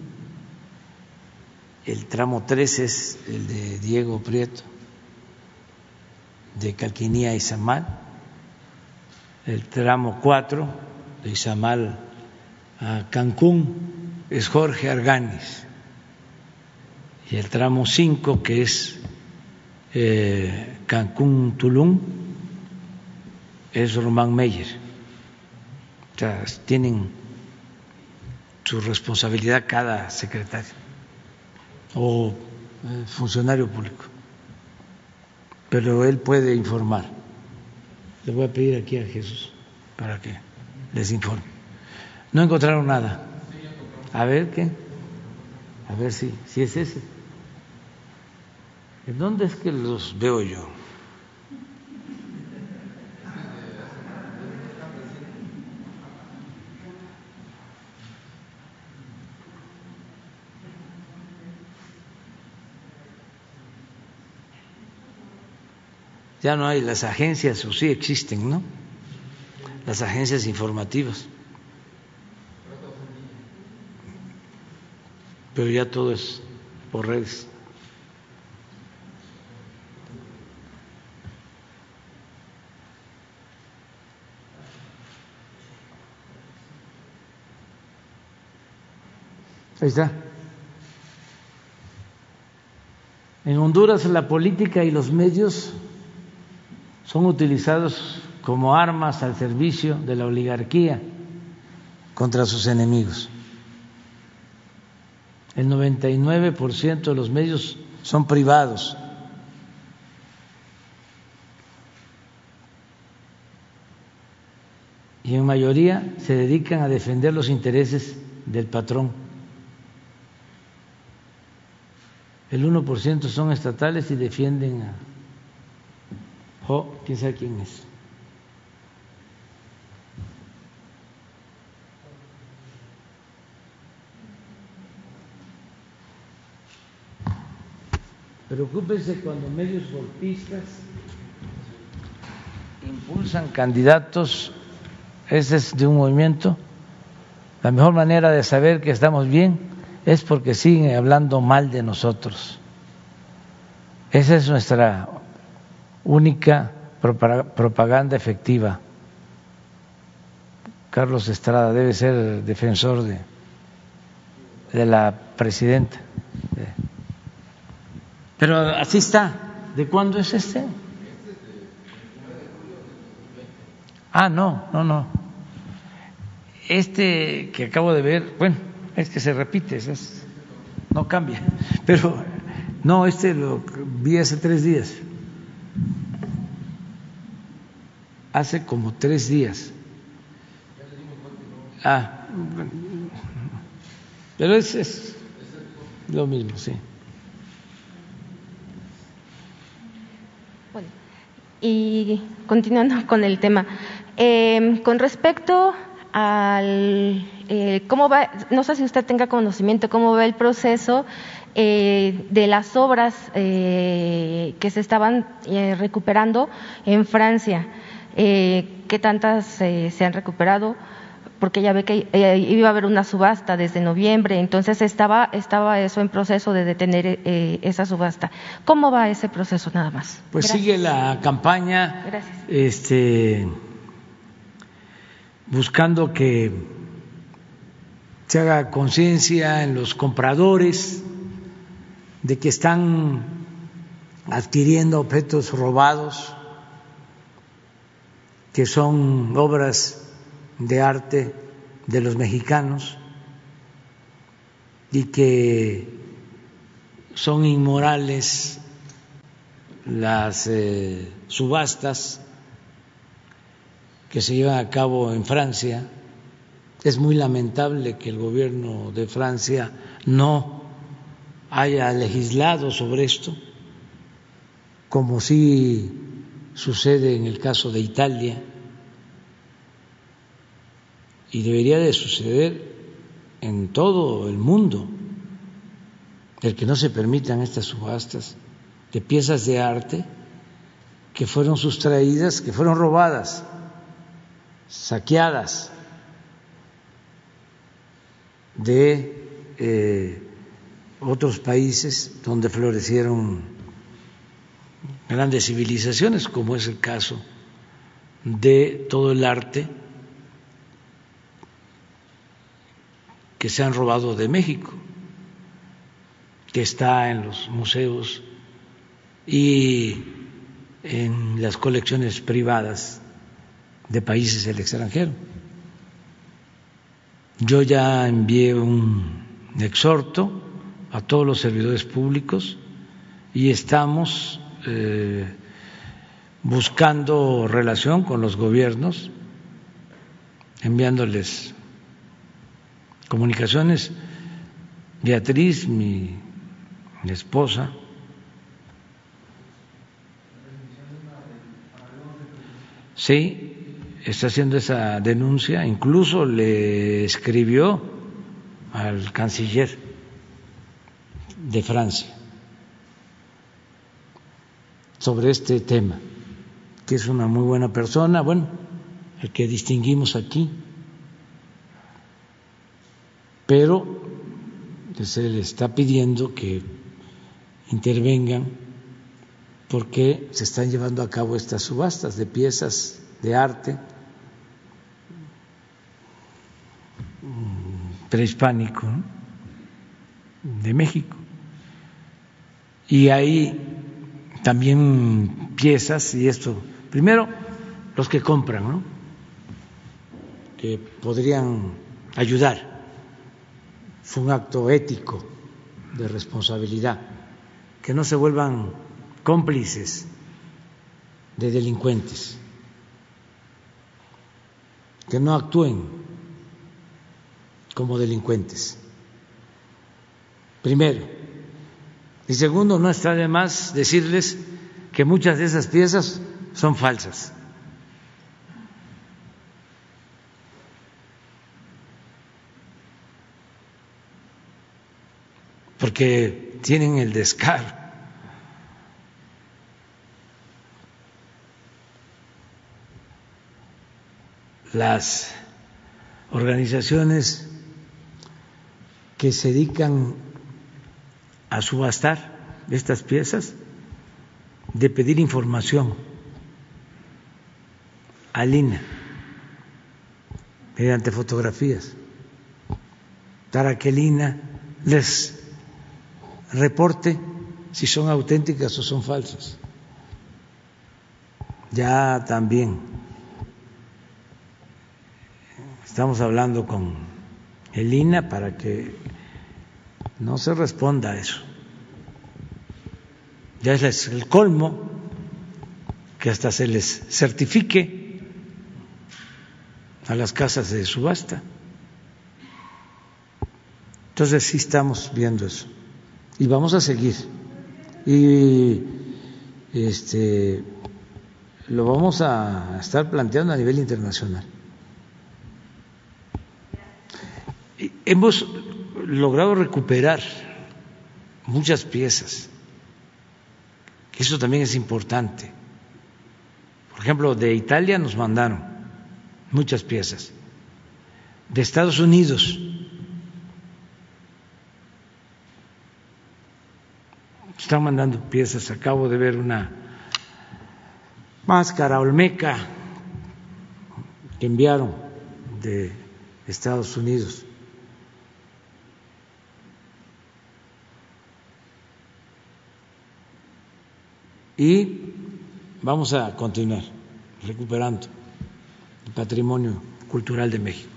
El tramo 3 es el de Diego Prieto, de Calquiní a Izamal. El tramo 4 de Izamal a Cancún es Jorge Arganis. Y el tramo 5, que es eh, Cancún-Tulum, es Román Meyer. O sea, tienen su responsabilidad cada secretario o eh, funcionario público. Pero él puede informar. Le voy a pedir aquí a Jesús para que les informe. No encontraron nada. A ver qué. A ver si, si es ese. ¿En dónde es que los veo yo? ya no hay las agencias, o sí existen, ¿no? Las agencias informativas. Pero ya todo es por redes. Ahí está. En Honduras la política y los medios son utilizados como armas al servicio de la oligarquía contra sus enemigos. El 99% de los medios son privados. Y en mayoría se dedican a defender los intereses del patrón. El 1% son estatales y defienden a Oh, quién sabe quién es. Preocúpense cuando medios golpistas impulsan candidatos, ese es de un movimiento. La mejor manera de saber que estamos bien es porque siguen hablando mal de nosotros. Esa es nuestra única propaganda efectiva. Carlos Estrada debe ser defensor de, la presidenta. Pero así está. ¿De cuándo es este? Ah, no, no, no. Este que acabo de ver, bueno, es que se repite, es, no cambia. Pero no, este lo vi hace tres días. hace como tres días. Ah, pero es, es lo mismo, sí. Bueno, y continuando con el tema, eh, con respecto al eh, cómo va, no sé si usted tenga conocimiento cómo va el proceso eh, de las obras eh, que se estaban eh, recuperando en Francia eh, qué tantas eh, se han recuperado, porque ya ve que iba a haber una subasta desde noviembre, entonces estaba, estaba eso en proceso de detener esa subasta. ¿Cómo va ese proceso nada más? Pues sigue la campaña Gracias. este buscando que se haga conciencia en los compradores de que están adquiriendo objetos robados que son obras de arte de los mexicanos y que son inmorales las eh, subastas que se llevan a cabo en Francia. Es muy lamentable que el gobierno de Francia no haya legislado sobre esto como sí sucede en el caso de Italia y debería de suceder en todo el mundo, el que no se permitan estas subastas de piezas de arte que fueron sustraídas, que fueron robadas, saqueadas de eh, otros países donde florecieron grandes civilizaciones, como es el caso de todo el arte que se han robado de México, que está en los museos y en las colecciones privadas de países del extranjero. Yo ya envié un exhorto a todos los servidores públicos y estamos eh, buscando relación con los gobiernos, enviándoles comunicaciones. Beatriz, mi, mi esposa, sí, está haciendo esa denuncia, incluso le escribió al canciller de Francia sobre este tema, que es una muy buena persona, bueno, el que distinguimos aquí, pero se le está pidiendo que intervengan porque se están llevando a cabo estas subastas de piezas de arte prehispánico de México. Y hay también piezas, y esto, primero los que compran, ¿no? que podrían ayudar. Fue un acto ético de responsabilidad, que no se vuelvan cómplices de delincuentes, que no actúen como delincuentes. Primero. Y segundo, no está de más decirles que muchas de esas piezas son falsas. Porque tienen el descaro las organizaciones que se dedican a subastar estas piezas de pedir información al INA mediante fotografías para que el INA les reporte si son auténticas o son falsas. Ya también estamos hablando con el INA para que no se responda a eso. Ya es el colmo que hasta se les certifique a las casas de subasta. Entonces sí estamos viendo eso y vamos a seguir y este lo vamos a estar planteando a nivel internacional. Hemos logrado recuperar muchas piezas. Eso también es importante. Por ejemplo, de Italia nos mandaron muchas piezas. De Estados Unidos están mandando piezas. Acabo de ver una máscara olmeca que enviaron de Estados Unidos. Y vamos a continuar recuperando el patrimonio cultural de México.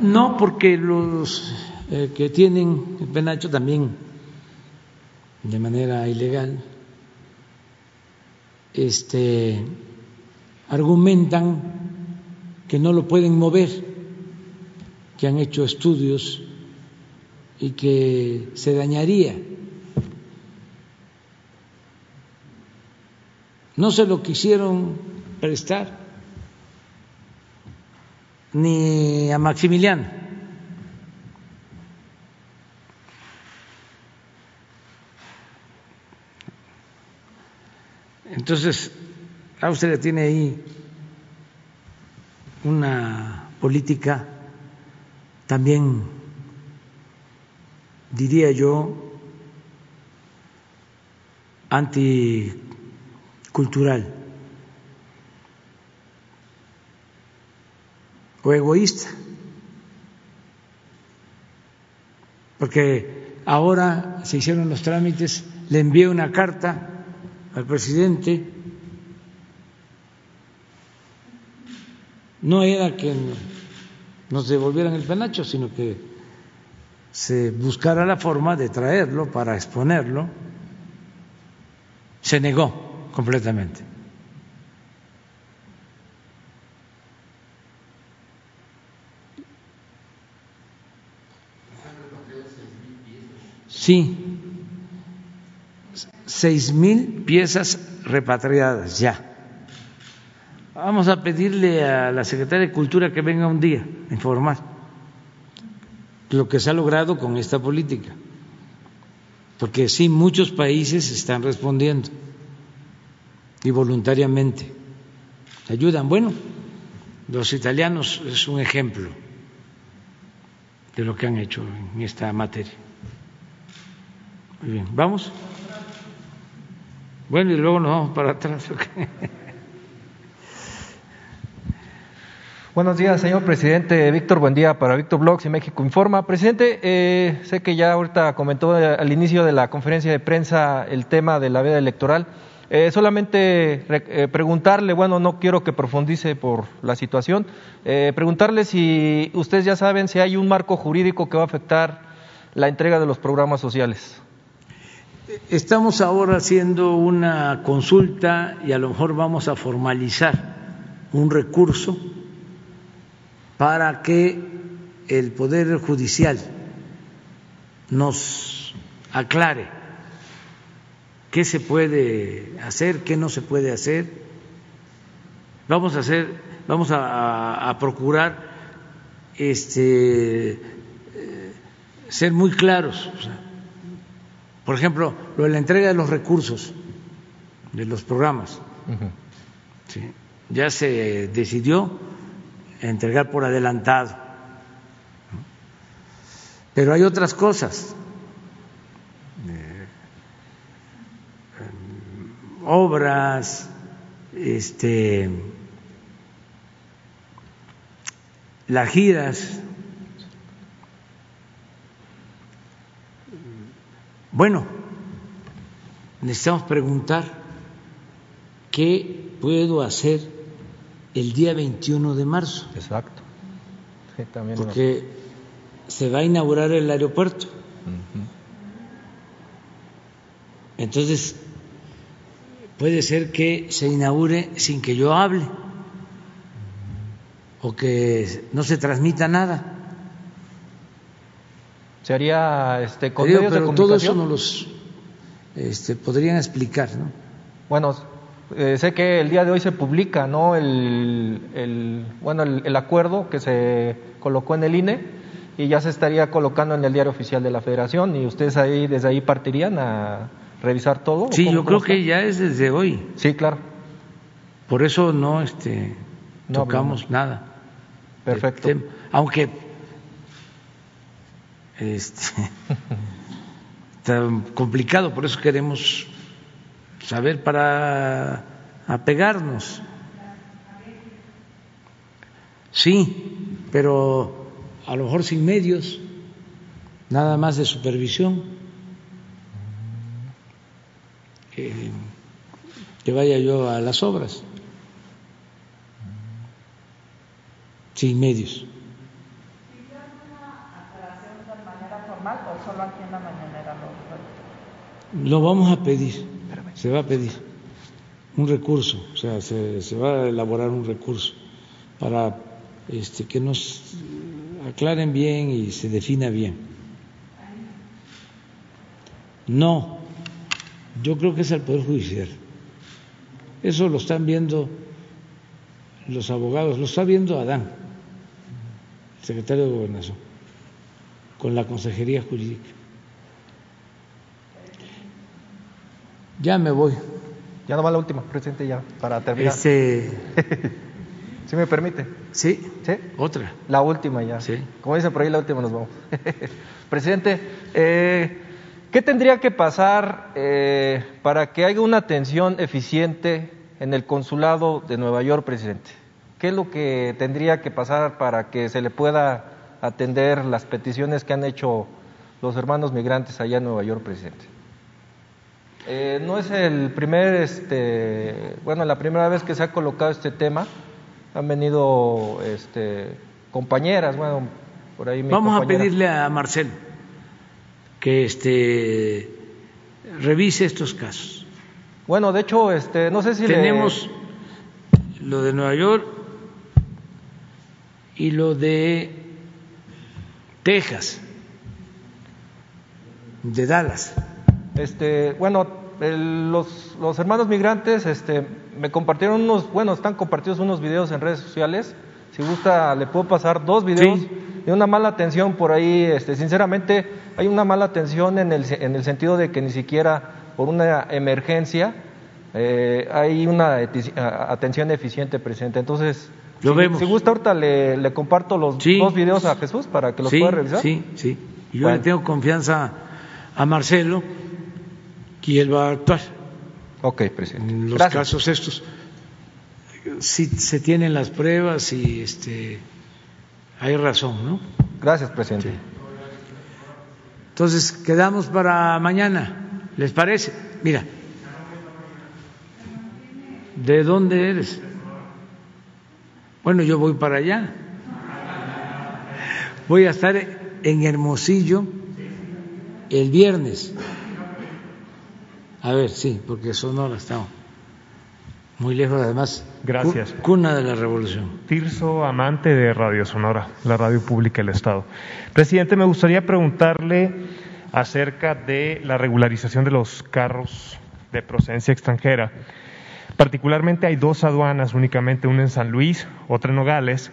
No, porque los eh, que tienen el penacho también de manera ilegal este argumentan que no lo pueden mover, que han hecho estudios y que se dañaría. No se lo quisieron prestar ni a Maximiliano. Entonces, Austria tiene ahí una política también, diría yo, anticultural o egoísta, porque ahora se hicieron los trámites, le envié una carta al presidente, no era que nos devolvieran el penacho, sino que se buscara la forma de traerlo para exponerlo, se negó completamente. Sí, seis mil piezas repatriadas ya. Vamos a pedirle a la Secretaria de Cultura que venga un día a informar lo que se ha logrado con esta política, porque sí, muchos países están respondiendo y voluntariamente ayudan. Bueno, los italianos es un ejemplo de lo que han hecho en esta materia. Muy bien, ¿vamos? Bueno, y luego nos vamos para atrás. Buenos días, señor presidente. Víctor, buen día para Víctor Blogs y México Informa. Presidente, eh, sé que ya ahorita comentó al inicio de la conferencia de prensa el tema de la veda electoral. Eh, solamente eh, preguntarle, bueno, no quiero que profundice por la situación, preguntarle si ustedes ya saben si hay un marco jurídico que va a afectar la entrega de los programas sociales. Estamos ahora haciendo una consulta y a lo mejor vamos a formalizar un recurso para que el Poder Judicial nos aclare qué se puede hacer, qué no se puede hacer. Vamos a hacer, vamos a, procurar este, eh, ser muy claros. Por ejemplo, lo de la entrega de los recursos de los programas. Ya se decidió entregar por adelantado. Pero hay otras cosas. Eh, obras, este, las giras, Bueno, necesitamos preguntar qué puedo hacer el día 21 de marzo. Exacto. porque se va a inaugurar el aeropuerto. Entonces, puede ser que se inaugure sin que yo hable o que no se transmita nada. ¿Se haría este, con pero todo eso nos los este, podrían explicar, ¿no? Bueno, eh, sé que el día de hoy se publica, ¿no? El, bueno, el, acuerdo que se colocó en el INE y ya se estaría colocando en el diario oficial de la Federación y ustedes ahí desde ahí partirían a revisar todo. Sí, yo creo que ya es desde hoy. Sí, claro. Por eso no, este, tocamos nada. Perfecto. aunque este, tan complicado, por eso queremos saber para apegarnos. Sí, pero a lo mejor sin medios, nada más de supervisión. que vaya yo a las obras, sin medios. lo vamos a pedir, se va a pedir un recurso, o sea, se, va a elaborar un recurso para este, que nos aclaren bien y se defina bien. No, yo creo que es el Poder Judicial. Eso lo están viendo los abogados, lo está viendo Adán, secretario de Gobernación, con la Consejería Jurídica. Ya me voy. Ya no va la última, presidente, ya, para terminar. Este, ¿Sí me permite? sí, ¿Sí? otra. La última ya. Sí. Como dice por ahí, la última nos vamos. Presidente, eh, ¿qué tendría que pasar eh, para que haya una atención eficiente en el consulado de Nueva York, presidente? ¿Qué es lo que tendría que pasar para que se le pueda atender las peticiones que han hecho los hermanos migrantes allá en Nueva York, presidente? Eh, no es el primer, este, bueno, la primera vez que se ha colocado este tema. Han venido este, compañeras, bueno, por ahí mi Vamos a pedirle a Marcelo que este revise estos casos. Bueno, de hecho, este, no sé si le- Tenemos lo de Nueva York y lo de Texas, de Dallas. Este, bueno, el- los, los hermanos migrantes este, me compartieron unos, bueno, están compartidos unos videos en redes sociales. Si gusta, le puedo pasar dos videos Sí. de una mala atención por ahí. Este, sinceramente, hay una mala atención en el, en el sentido de que ni siquiera por una emergencia eh, hay una atención eficiente, presidente. Entonces, Lo si, vemos. si gusta, ahorita le, le comparto los Sí. dos videos a Jesús para que los sí, pueda revisar. Sí, sí. Y yo Bueno. le tengo confianza a Marcelo y él va a actuar Ok, presidente. en los Gracias. casos estos. Si se tienen las pruebas y este hay razón, ¿no? Gracias, presidente. Entonces, quedamos para mañana. ¿Les parece? Mira. ¿De dónde eres? Bueno, yo voy para allá. Voy a estar en Hermosillo el viernes. A ver, sí, porque Sonora estamos muy lejos, además. Gracias. cu- Cuna de la revolución. Tirso, amante de Radio Sonora, la radio pública del Estado. Presidente, me gustaría preguntarle acerca de la regularización de los carros de procedencia extranjera. Particularmente hay dos aduanas únicamente, una en San Luis, otra en Nogales.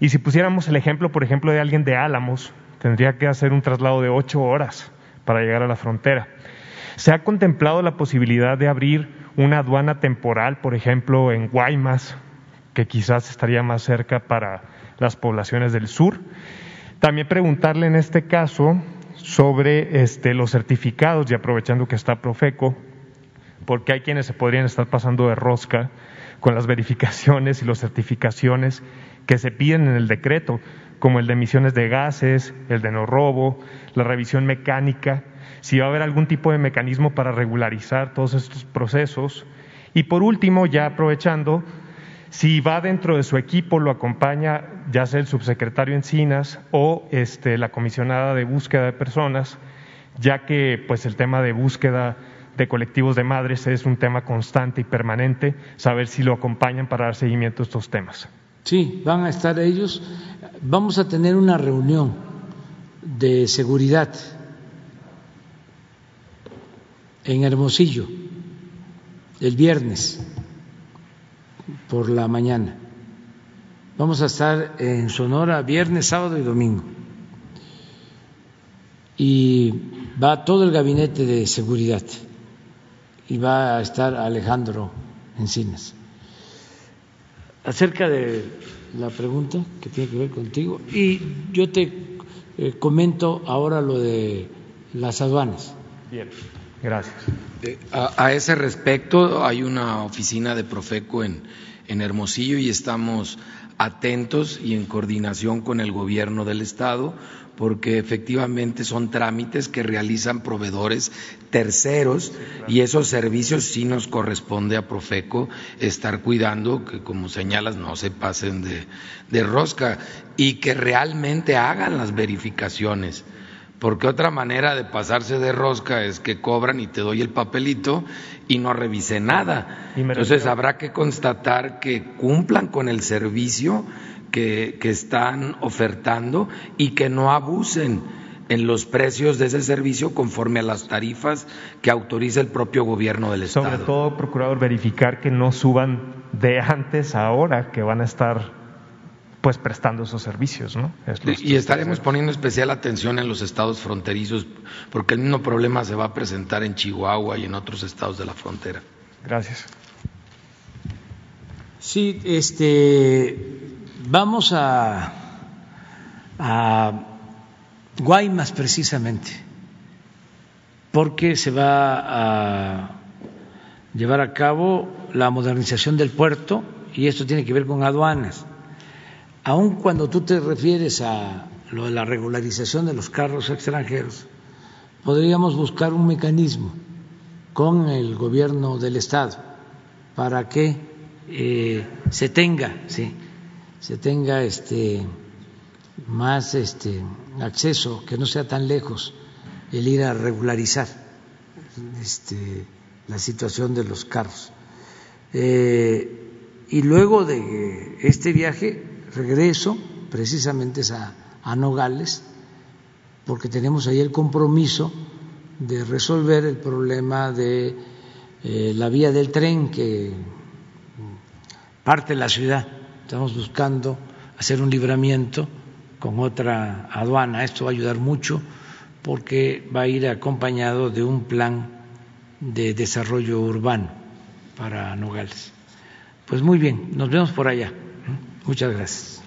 Y si pusiéramos el ejemplo, por ejemplo, de alguien de Álamos, tendría que hacer un traslado de ocho horas para llegar a la frontera. ¿Se ha contemplado la posibilidad de abrir una aduana temporal, por ejemplo, en Guaymas, que quizás estaría más cerca para las poblaciones del sur? También preguntarle en este caso sobre este, los certificados, y aprovechando que está Profeco, porque hay quienes se podrían estar pasando de rosca con las verificaciones y las certificaciones que se piden en el decreto, como el de emisiones de gases, el de no robo, la revisión mecánica, si va a haber algún tipo de mecanismo para regularizar todos estos procesos. Y por último, ya aprovechando, si va dentro de su equipo, lo acompaña ya sea el subsecretario Encinas o este, la comisionada de búsqueda de personas, ya que pues el tema de búsqueda de colectivos de madres es un tema constante y permanente, saber si lo acompañan para dar seguimiento a estos temas. Sí, van a estar ellos. Vamos a tener una reunión de seguridad en Hermosillo el viernes por la mañana. Vamos a estar en Sonora viernes, sábado y domingo. Y va todo el gabinete de seguridad y va a estar Alejandro Encinas acerca de la pregunta que tiene que ver contigo y yo te eh, comento ahora lo de las aduanas. Bien, gracias. A, a ese respecto, hay una oficina de Profeco en, en Hermosillo y estamos atentos y en coordinación con el gobierno del Estado, porque efectivamente son trámites que realizan proveedores terceros y esos servicios sí nos corresponde a Profeco estar cuidando que, como señalas, no se pasen de, de rosca y que realmente hagan las verificaciones porque otra manera de pasarse de rosca es que cobran y te doy el papelito y no revise nada. Entonces habrá que constatar que cumplan con el servicio que, que están ofertando y que no abusen en los precios de ese servicio conforme a las tarifas que autoriza el propio gobierno del Estado. Sobre todo, procurador, verificar que no suban de antes a ahora que van a estar pues prestando esos servicios, ¿no? y estaremos poniendo especial atención en los estados fronterizos, porque el mismo problema se va a presentar en Chihuahua y en otros estados de la frontera. Gracias. Sí, este, vamos a, a Guaymas precisamente, porque se va a llevar a cabo la modernización del puerto y esto tiene que ver con aduanas. Aun cuando tú te refieres a lo de la regularización de los carros extranjeros, podríamos buscar un mecanismo con el gobierno del Estado para que eh, se tenga, sí, se tenga este más este acceso, que no sea tan lejos el ir a regularizar este, la situación de los carros. Eh, y luego de este viaje regreso precisamente a, a Nogales, porque tenemos ahí el compromiso de resolver el problema de eh, la vía del tren que parte la ciudad. Estamos buscando hacer un libramiento con otra aduana. Esto va a ayudar mucho porque va a ir acompañado de un plan de desarrollo urbano para Nogales. Pues muy bien, nos vemos por allá. Muchas gracias.